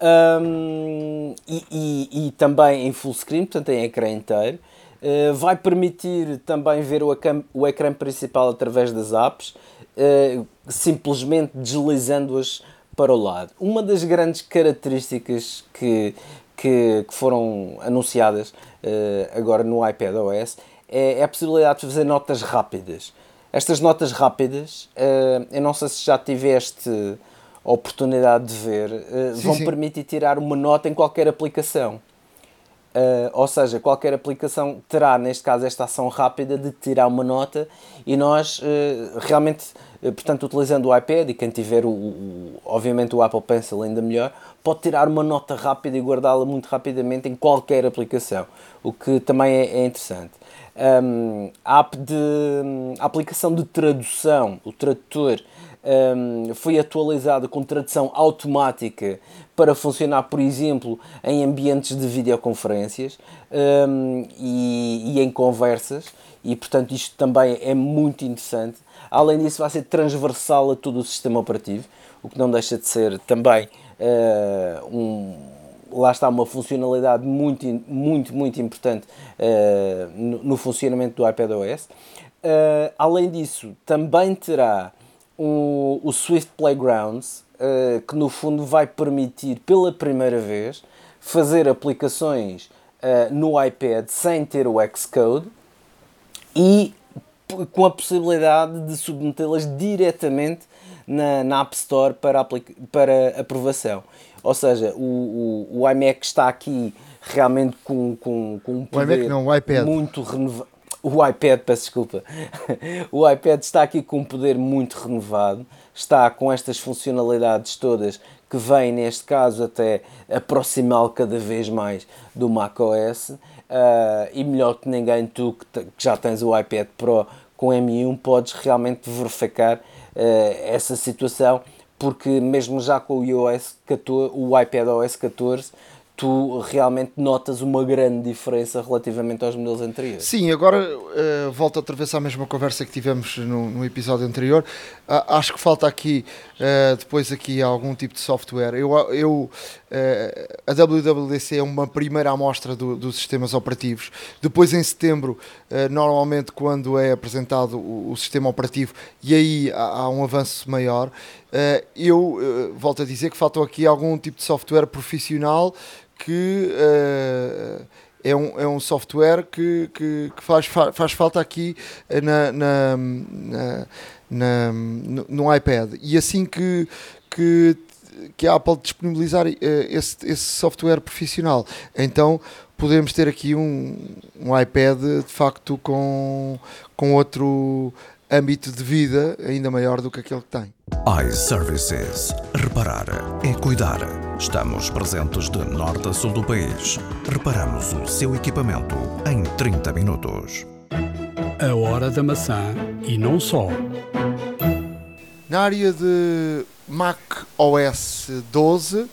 Um, e, e, e também em full screen, portanto em ecrã inteiro. Eh, vai permitir também ver o ecrã, o ecrã principal através das apps, uh, simplesmente deslizando-as para o lado. Uma das grandes características que, que, que foram anunciadas uh, agora no iPad OS é, é, a possibilidade de fazer notas rápidas. Estas notas rápidas, eu não sei se já tiveste a oportunidade de ver, sim, vão sim. permitir tirar uma nota em qualquer aplicação. Uh, ou seja, qualquer aplicação terá, neste caso, esta ação rápida de tirar uma nota e nós uh, realmente, uh, portanto, utilizando o iPad e quem tiver, o, o, obviamente, o Apple Pencil ainda melhor, pode tirar uma nota rápida e guardá-la muito rapidamente em qualquer aplicação, o que também é, é interessante. Um, a, app de, a aplicação de tradução, o tradutor, um, foi atualizada com tradução automática para funcionar, por exemplo, em ambientes de videoconferências um, e, e, em conversas, e portanto isto também é muito interessante. Além disso, vai ser transversal a todo o sistema operativo, o que não deixa de ser também uh, um, lá está uma funcionalidade muito, muito, muito importante uh, no, no, funcionamento do iPadOS. Uh, além disso, também terá o, o Swift Playgrounds, uh, que no fundo vai permitir pela primeira vez fazer aplicações uh, no iPad sem ter o Xcode e com a possibilidade de submetê-las diretamente na, na, App Store para, para aprovação. Ou seja, o, o, o iMac está aqui realmente com, com, com um poder o iMac não, o iPad. muito renovado o iPad, peço desculpa, o iPad está aqui com um poder muito renovado, está com estas funcionalidades todas que vêm, neste caso, até aproximá-lo cada vez mais do macOS. Uh, e melhor que ninguém, tu que, que, já tens o iPad Pro com M1, podes realmente verificar uh, essa situação, porque mesmo já com o, iOS 14, o iPad OS 14, tu realmente notas uma grande diferença relativamente aos modelos anteriores. Sim, agora uh, volto outra vez à mesma conversa que tivemos no, no episódio anterior. Uh, acho que falta aqui, uh, depois aqui, algum tipo de software. Eu, eu, a WWDC é uma primeira amostra do, dos sistemas operativos. Depois, em setembro, normalmente, quando é apresentado o, o, sistema operativo, e aí há, há um avanço maior, eu volto a dizer que falta aqui algum tipo de software profissional que uh, é, um, é um software que, que, que faz, faz falta aqui na, na, na, na no, no, iPad. E assim que, que, que a Apple disponibilizar uh, esse, esse software profissional, então podemos ter aqui um, um iPad de facto com, com outro âmbito de vida ainda maior do que aquele que tem. iServices. Reparar é cuidar. Estamos presentes de norte a sul do país. Reparamos o seu equipamento em 30 minutos. A hora da maçã e não só. Na área de Mac OS 12,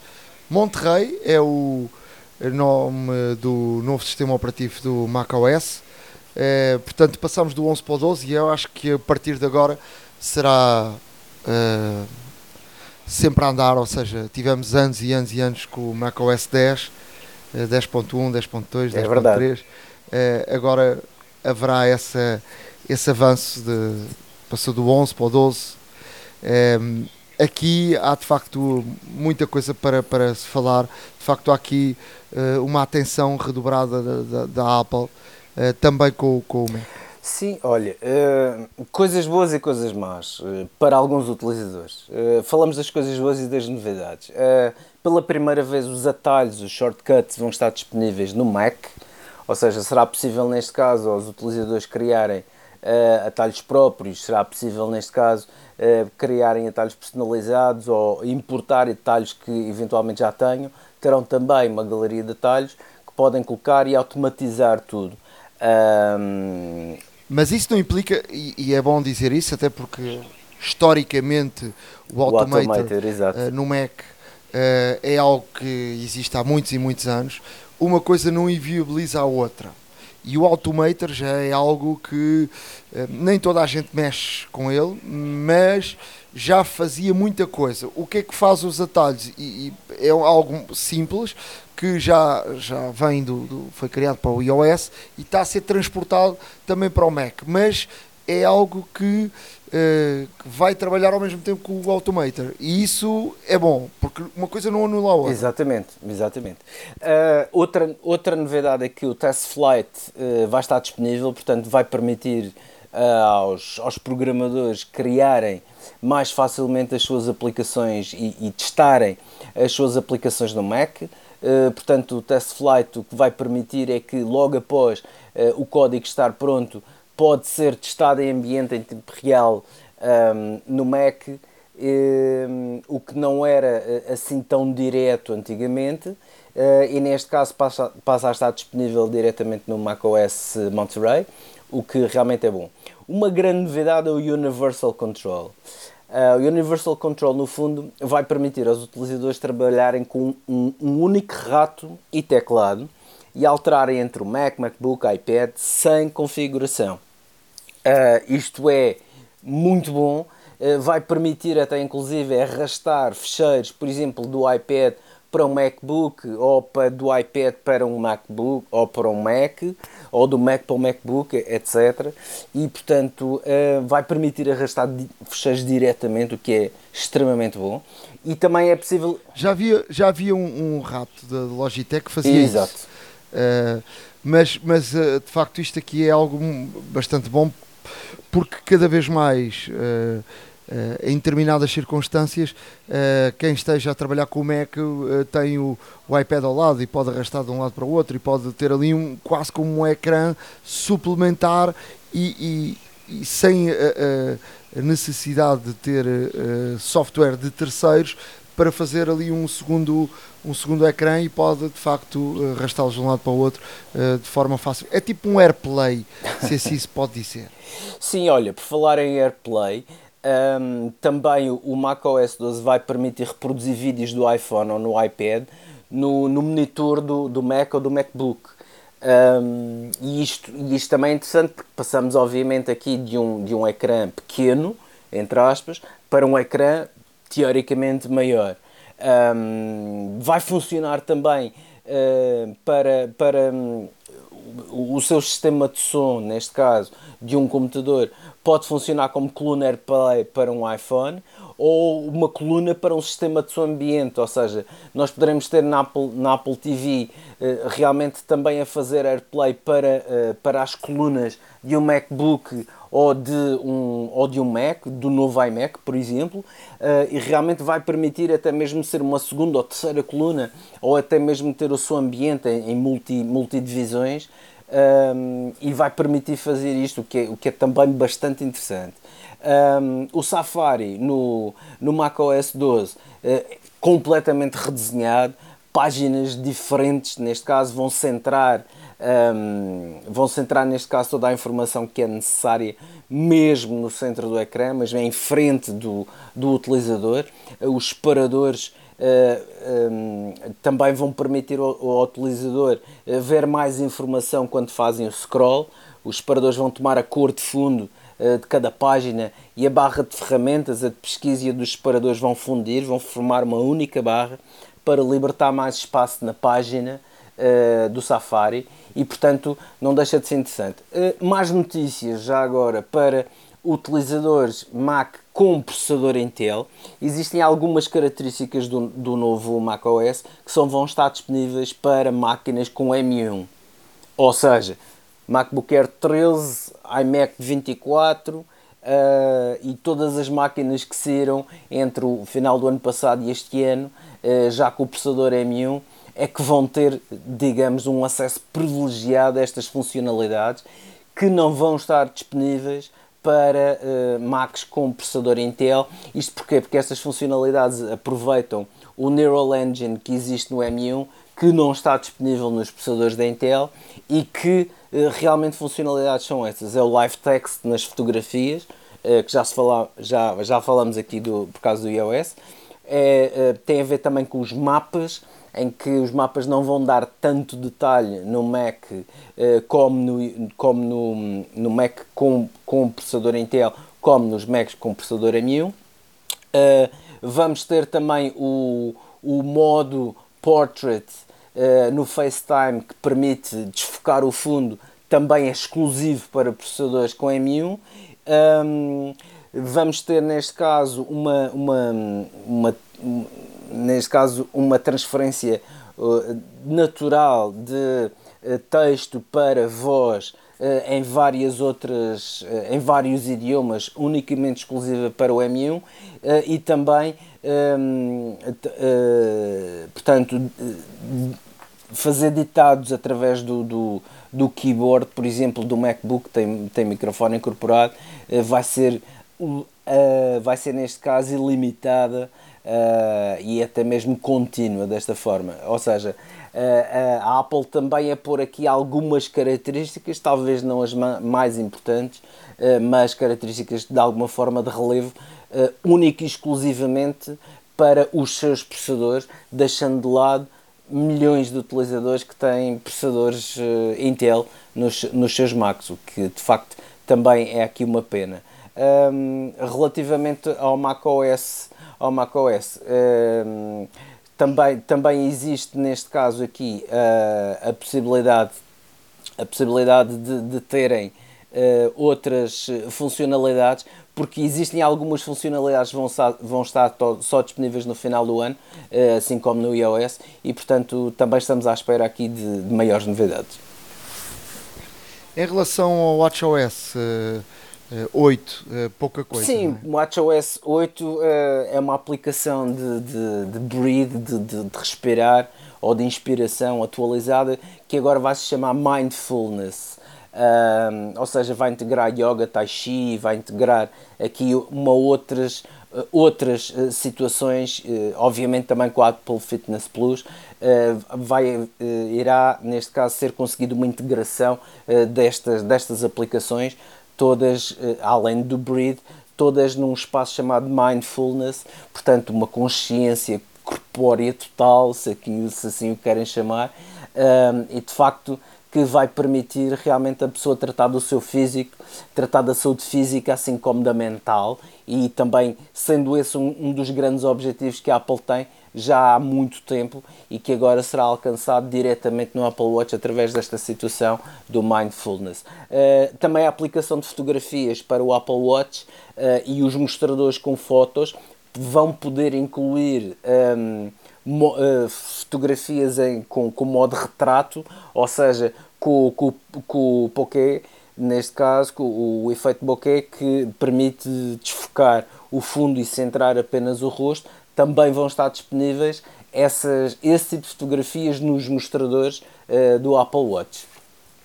Monterrey é o nome do novo sistema operativo do Mac OS é, portanto, passamos do 11 para o 12 e eu acho que a partir de agora será uh, sempre a andar, ou seja, tivemos anos e anos e anos com o macOS 10, uh, 10.1, 10.2, 10.3, uh, agora haverá essa, esse avanço de passou do 11 para o 12. Uh, aqui há de facto muita coisa para, para se falar, de facto há aqui uma atenção redobrada da, da, da Apple uh, também com, com o Mac? Sim, olha, uh, coisas boas e coisas más uh, para alguns utilizadores. falamos das coisas boas e das novidades. pela primeira vez, os atalhos, os shortcuts vão estar disponíveis no Mac, ou seja, será possível neste caso aos utilizadores criarem atalhos próprios, será possível neste caso criarem atalhos personalizados ou importar atalhos que eventualmente já tenham. Terão também uma galeria de atalhos que podem colocar e automatizar tudo. Um... Mas isso não implica, e, e, é bom dizer isso, até porque historicamente o Automator, o Automator uh, no Mac uh, é algo que existe há muitos e muitos anos. Uma coisa não inviabiliza a outra. E o Automator já é algo que uh, nem toda a gente mexe com ele, mas já fazia muita coisa. O que é que faz os atalhos? E, e é algo simples que já, já vem do, do, foi criado para o iOS e está a ser transportado também para o Mac, mas é algo que, uh, que vai trabalhar ao mesmo tempo com o Automator e isso é bom, porque uma coisa não anula a outra. Exatamente, exatamente. Uh, outra, outra novidade é que o Test Flight uh, vai estar disponível, portanto vai permitir aos, aos programadores criarem mais facilmente as suas aplicações e, e testarem as suas aplicações no Mac. Uh, portanto, o test flight o que vai permitir é que logo após uh, o código estar pronto, pode ser testado em ambiente em tempo real um, ehm, no Mac, um, ehm, o que não era eh, assim tão direto antigamente. Uh, e neste caso passa, passa a estar disponível diretamente no macOS Monterey, o que realmente é bom. Uma grande novidade é o Universal Control. Uh, o Universal Control, no fundo, vai permitir aos utilizadores trabalharem com um, um, único rato e teclado e alterarem entre o Mac, MacBook, iPad sem configuração. Uh, isto é muito bom, uh, vai permitir até inclusive arrastar fecheiros, por exemplo, do iPad para um MacBook ou para, do iPad para um MacBook ou para um Mac ou do Mac para o MacBook, etc. E portanto uh, vai permitir arrastar fecheiros diretamente, o que é extremamente bom. E também é possível. Já havia, já havia um, um rato da Logitech que fazia Exato. isso. Uh, mas, mas uh, de facto isto aqui é algo bastante bom porque cada vez mais Uh, em determinadas circunstâncias, uh, quem esteja a trabalhar com o Mac uh, tem o, o, iPad ao lado e pode arrastar de um lado para o outro e pode ter ali um, quase como um ecrã suplementar e, e, e sem a, necessidade de ter software de terceiros para fazer ali um segundo, um segundo ecrã e pode de facto arrastá-los de um lado para o outro de forma fácil. É tipo um AirPlay, se assim se pode dizer. Sim, olha, por falar em AirPlay, um, também o macOS 12 vai permitir reproduzir vídeos do iPhone ou no iPad no, no monitor do, do Mac ou do MacBook. Um, e, isto, e isto também é interessante porque passamos obviamente aqui de um, de um ecrã pequeno, entre aspas, para um ecrã teoricamente maior. Um, vai funcionar também uh, para, para um, o seu sistema de som, neste caso, de um computador, pode funcionar como coluna AirPlay para um iPhone ou uma coluna para um sistema de som ambiente, ou seja, nós poderemos ter na Apple, na Apple TV eh, realmente também a fazer AirPlay para, eh, para as colunas de um MacBook ou de um, ou de um Mac, do novo iMac, por exemplo, eh, e realmente vai permitir até mesmo ser uma segunda ou terceira coluna, ou até mesmo ter o som ambiente em, em multi, multidivisões, um, e vai permitir fazer isto, o que é, o que é também bastante interessante. Um, o Safari no, no macOS 12 uh, completamente redesenhado, páginas diferentes, neste caso vão centrar um, vão centrar neste caso toda a informação que é necessária mesmo no centro do ecrã, mas em frente do, do utilizador. Os separadores Uh, um, também vão permitir ao, ao utilizador uh, ver mais informação quando fazem o scroll. Os separadores vão tomar a cor de fundo de cada página e a barra de ferramentas, a de pesquisa e a dos separadores vão fundir, vão formar uma única barra para libertar mais espaço na página do Safari e, portanto, não deixa de ser interessante. mais notícias já agora para utilizadores Mac com processador Intel, existem algumas características do, do novo macOS que só vão estar disponíveis para máquinas com M1. Ou seja, MacBook Air 13, iMac 24 uh, e todas as máquinas que saíram entre o final do ano passado e este ano, uh, já com o processador M1, é que vão ter, digamos, um acesso privilegiado a estas funcionalidades que não vão estar disponíveis para uh, Macs com processador Intel. Isto porquê? Porque estas funcionalidades aproveitam o Neural Engine que existe no M1, que não está disponível nos processadores da Intel e que uh, realmente funcionalidades são essas. É o Live Text nas fotografias, uh, que já, se fala, já, já falamos aqui do, por causa do iOS. É, tem a ver também com os mapas, em que os mapas não vão dar tanto detalhe no Mac uh, como, no, como no, no Mac com, com processador Intel, como nos Macs com processador M1. Uh, eh, vamos ter também o, o modo Portrait uh, no FaceTime que permite desfocar o fundo, também é exclusivo para processadores com M1. Um, vamos ter neste caso uma, uma, uma neste caso, uma transferência uh, natural de uh, texto para voz uh, em várias outras, em vários idiomas, unicamente exclusiva para o M1 e também, portanto, fazer ditados através do, do, do, keyboard, por exemplo, do MacBook, tem, tem microfone incorporado, vai ser, vai ser neste caso ilimitada uh, e até mesmo contínua desta forma. Ou seja, uh, a Apple também a pôr aqui algumas características, talvez não as mais importantes, mas características de alguma forma de relevo única e exclusivamente para os seus processadores, deixando de lado milhões de utilizadores que têm processadores Intel nos, nos seus Macs, o que de facto também é aqui uma pena. Um, relativamente ao macOS ao macOS. Uh, também, também existe neste caso aqui uh, a possibilidade, a possibilidade de, de terem uh, outras funcionalidades, porque existem algumas funcionalidades que vão, vão estar só disponíveis no final do ano, uh, assim como no iOS, e portanto também estamos à espera aqui de, de maiores novidades. Em relação ao WatchOS, uh 8, uh, pouca coisa. Sim, é? o WatchOS 8 uh, é uma aplicação de, de, de breathe, de, de, de, respirar ou de inspiração atualizada que agora vai se chamar Mindfulness. Uh, ou seja, vai integrar yoga, tai chi, vai integrar aqui uma outras, outras situações, obviamente também com a Apple Fitness Plus, vai, irá neste caso ser conseguido uma integração destas, destas aplicações todas, eh, além do breathe, todas num espaço chamado mindfulness, portanto, uma consciência corpórea total, se, aqui, se assim o querem chamar, e de facto que vai permitir realmente a pessoa tratar do seu físico, tratar da saúde física, assim como da mental, e também sendo esse um, um dos grandes objetivos que a Apple tem já há muito tempo e que agora será alcançado diretamente no Apple Watch através desta situação do Mindfulness. Uh, também a aplicação de fotografias para o Apple Watch uh, e os mostradores com fotos vão poder incluir um, ehm, uh, fotografias em, com, com modo retrato, ou seja, com, com, com o bokeh, neste caso, com o efeito bokeh que permite desfocar o fundo e centrar apenas o rosto, também vão estar disponíveis essas, esse tipo de fotografias nos mostradores uh, do Apple Watch.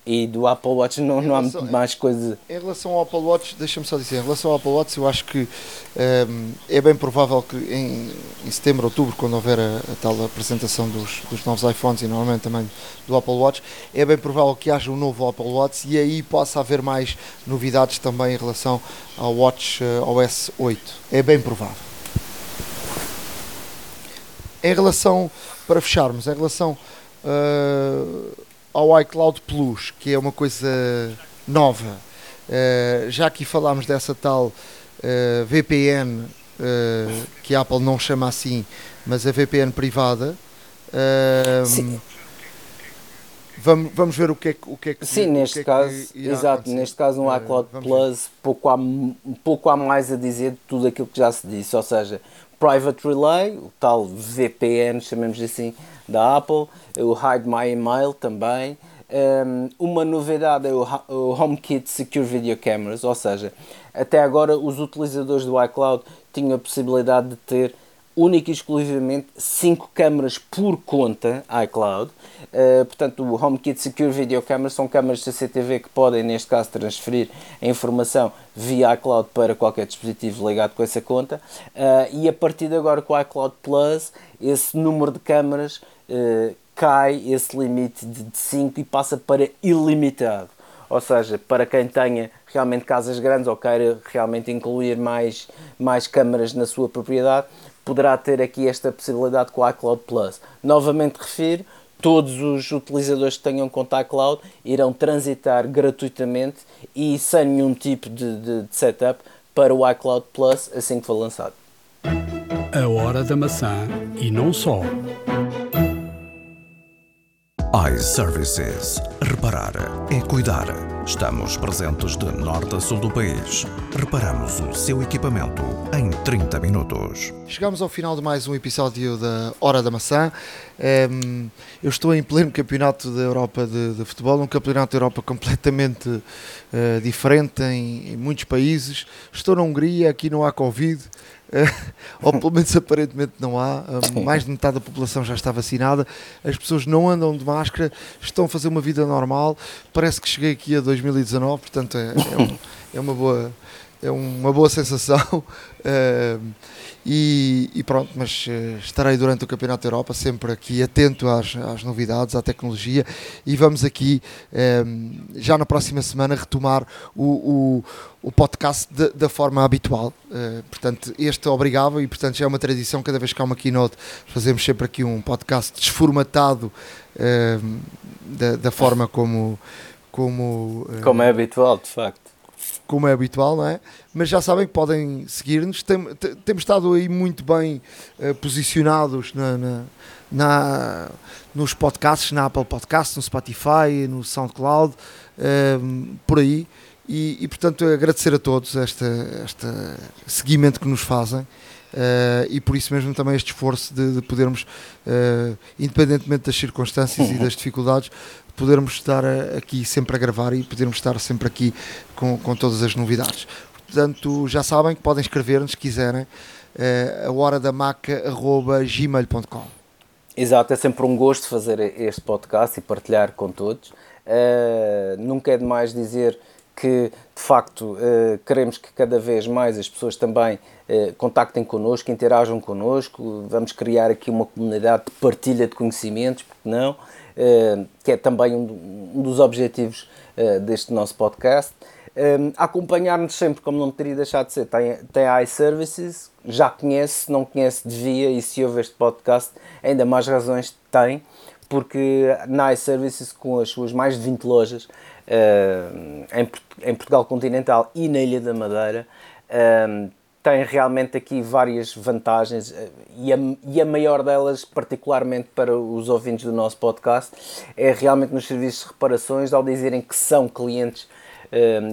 E do Apple Watch não, não há muito mais coisa. Em relação ao Apple Watch, deixa-me só dizer, em relação ao Apple Watch, eu acho que um, ehm, é bem provável que em, em setembro, outubro, quando houver a, a tal apresentação dos, dos, novos iPhones e normalmente também do Apple Watch, é bem provável que haja um novo Apple Watch e aí possa haver mais novidades também em relação ao Watch uh, OS 8. É bem provável. Em relação, para fecharmos, em relação uh, ao iCloud Plus, que é uma coisa nova, uh, já aqui falámos dessa tal uh, VPN, que a Apple não chama assim, mas a VPN privada. Sim. Vamos, vamos ver o que é que o que é que Sim, neste que é caso, exato, acontecer. neste caso no iCloud Plus pouco há, pouco há mais a dizer de tudo aquilo que já se disse, ou seja, Private Relay, o tal VPN, chamemos assim, da Apple, o Hide My Email também. Um, uma novidade é o, o HomeKit Secure Video Cameras, ou seja, até agora os utilizadores do iCloud tinham a possibilidade de ter única e exclusivamente 5 câmaras por conta iCloud. Uh, portanto, o HomeKit Secure Video Camera são câmaras CCTV que podem, neste caso, transferir a informação via iCloud para qualquer dispositivo ligado com essa conta. Uh, e a partir de agora, com o iCloud Plus, esse número de câmaras uh, cai, esse limite de 5 e passa para ilimitado. Ou seja, para quem tenha realmente casas grandes ou queira realmente incluir mais, mais câmaras na sua propriedade, poderá ter aqui esta possibilidade com o iCloud Plus. Novamente refiro, todos os utilizadores que tenham conta iCloud irão transitar gratuitamente e sem nenhum tipo de, de, de setup para o iCloud Plus assim que for lançado. A hora da maçã e não só iServices. Reparar é cuidar. Estamos presentes de norte a sul do país. Reparamos o seu equipamento em 30 minutos. Chegamos ao final de mais um episódio da Hora da Maçã. Ehm, eu estou em pleno campeonato da Europa de, de futebol, um campeonato da Europa completamente uh, diferente em, em muitos países. Estou na Hungria, aqui não há Covid. ou pelo menos aparentemente não há, mais de metade da população já está vacinada, as pessoas não andam de máscara, estão a fazer uma vida normal, parece que cheguei aqui a 2019, portanto é, é, um, é uma boa é uma boa sensação. Uh, e, e, pronto, mas uh, estarei durante o Campeonato da Europa sempre aqui atento às, às novidades, à tecnologia. E vamos aqui uh, já na próxima semana retomar o, o, o podcast de, da forma habitual. portanto, este obrigava e portanto já é uma tradição, cada vez que há uma keynote fazemos sempre aqui um podcast desformatado da, da forma como como, como é habitual, de facto como é habitual, não é? Mas já sabem que podem seguir-nos. Tem, temos estado aí muito bem uh, posicionados na, na, na, nos podcasts, na Apple Podcasts, no Spotify, no SoundCloud, uh, por aí. E, e, portanto agradecer a todos este, este seguimento que nos fazem. Uh, e por isso mesmo também este esforço de, de podermos, uh, independentemente das circunstâncias e das dificuldades, podermos estar aqui sempre a gravar e podermos estar sempre aqui com, com todas as novidades. Portanto, já sabem que podem escrever-nos se quiserem uh, a hora da maca.gmail.com. Exato, é sempre um gosto fazer este podcast e partilhar com todos. Uh, nunca é demais dizer que de facto uh, queremos que cada vez mais as pessoas também uh, contactem connosco, interajam connosco, vamos criar aqui uma comunidade de partilha de conhecimentos, porque não, que é também um, dos objetivos deste nosso podcast. Um, acompanhar-nos sempre, como não teria deixado de ser, tem, tem iServices, já conhece, se não conhece, devia, e se ouve este podcast, ainda mais razões tem, porque na iServices, com as suas mais de 20 lojas uh, em, em, Portugal continental e na Ilha da Madeira, uh, tem realmente aqui várias vantagens uh, e, a, e a maior delas, particularmente para os ouvintes do nosso podcast, é realmente nos serviços de reparações, ao dizerem que são clientes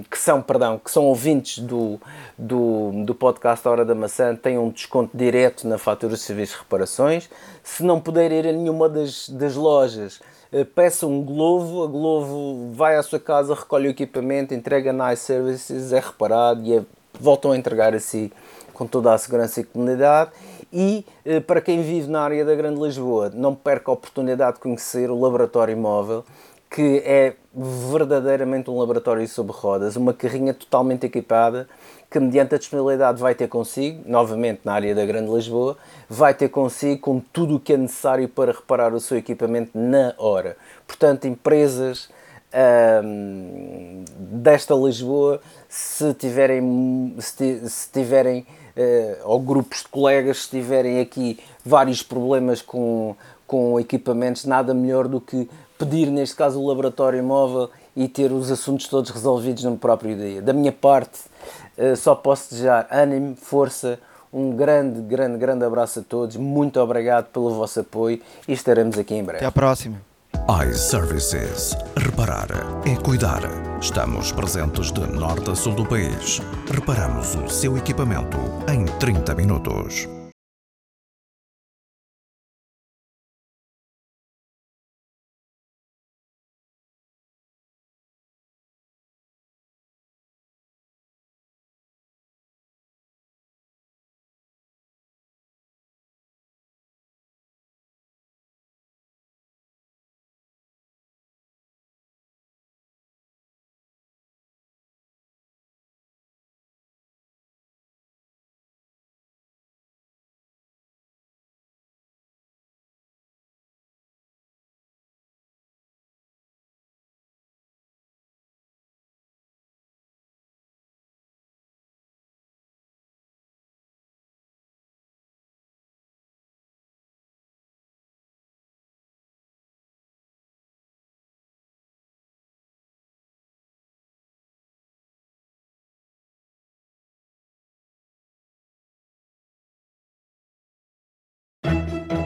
que são, perdão, que são ouvintes do, do, do podcast Hora da Maçã têm um desconto direto na fatura de serviços de reparações. Se não puder ir a nenhuma das, das lojas, eh, peça um Glovo, a Glovo vai à sua casa, recolhe o equipamento, entrega na iServices, é reparado e é, voltam a entregar a si com toda a segurança e comunidade. E eh, para quem vive na área da Grande Lisboa, não perca a oportunidade de conhecer o Laboratório Móvel, que é verdadeiramente um laboratório sobre rodas, uma carrinha totalmente equipada que, mediante a disponibilidade, vai ter consigo, novamente na área da Grande Lisboa, vai ter consigo com tudo o que é necessário para reparar o seu equipamento na hora. Portanto, empresas hum, desta Lisboa, se tiverem, se, tiverem uh, ou grupos de colegas, se tiverem aqui vários problemas com, com equipamentos, nada melhor do que pedir, neste caso, o laboratório móvel e ter os assuntos todos resolvidos no próprio dia. Da minha parte, eh, só posso desejar ânimo, força, um grande, grande, grande abraço a todos. Muito obrigado pelo vosso apoio e estaremos aqui em breve. Até à próxima. iServices. Reparar é cuidar. Estamos presentes de norte a sul do país. Reparamos o seu equipamento em 30 minutos.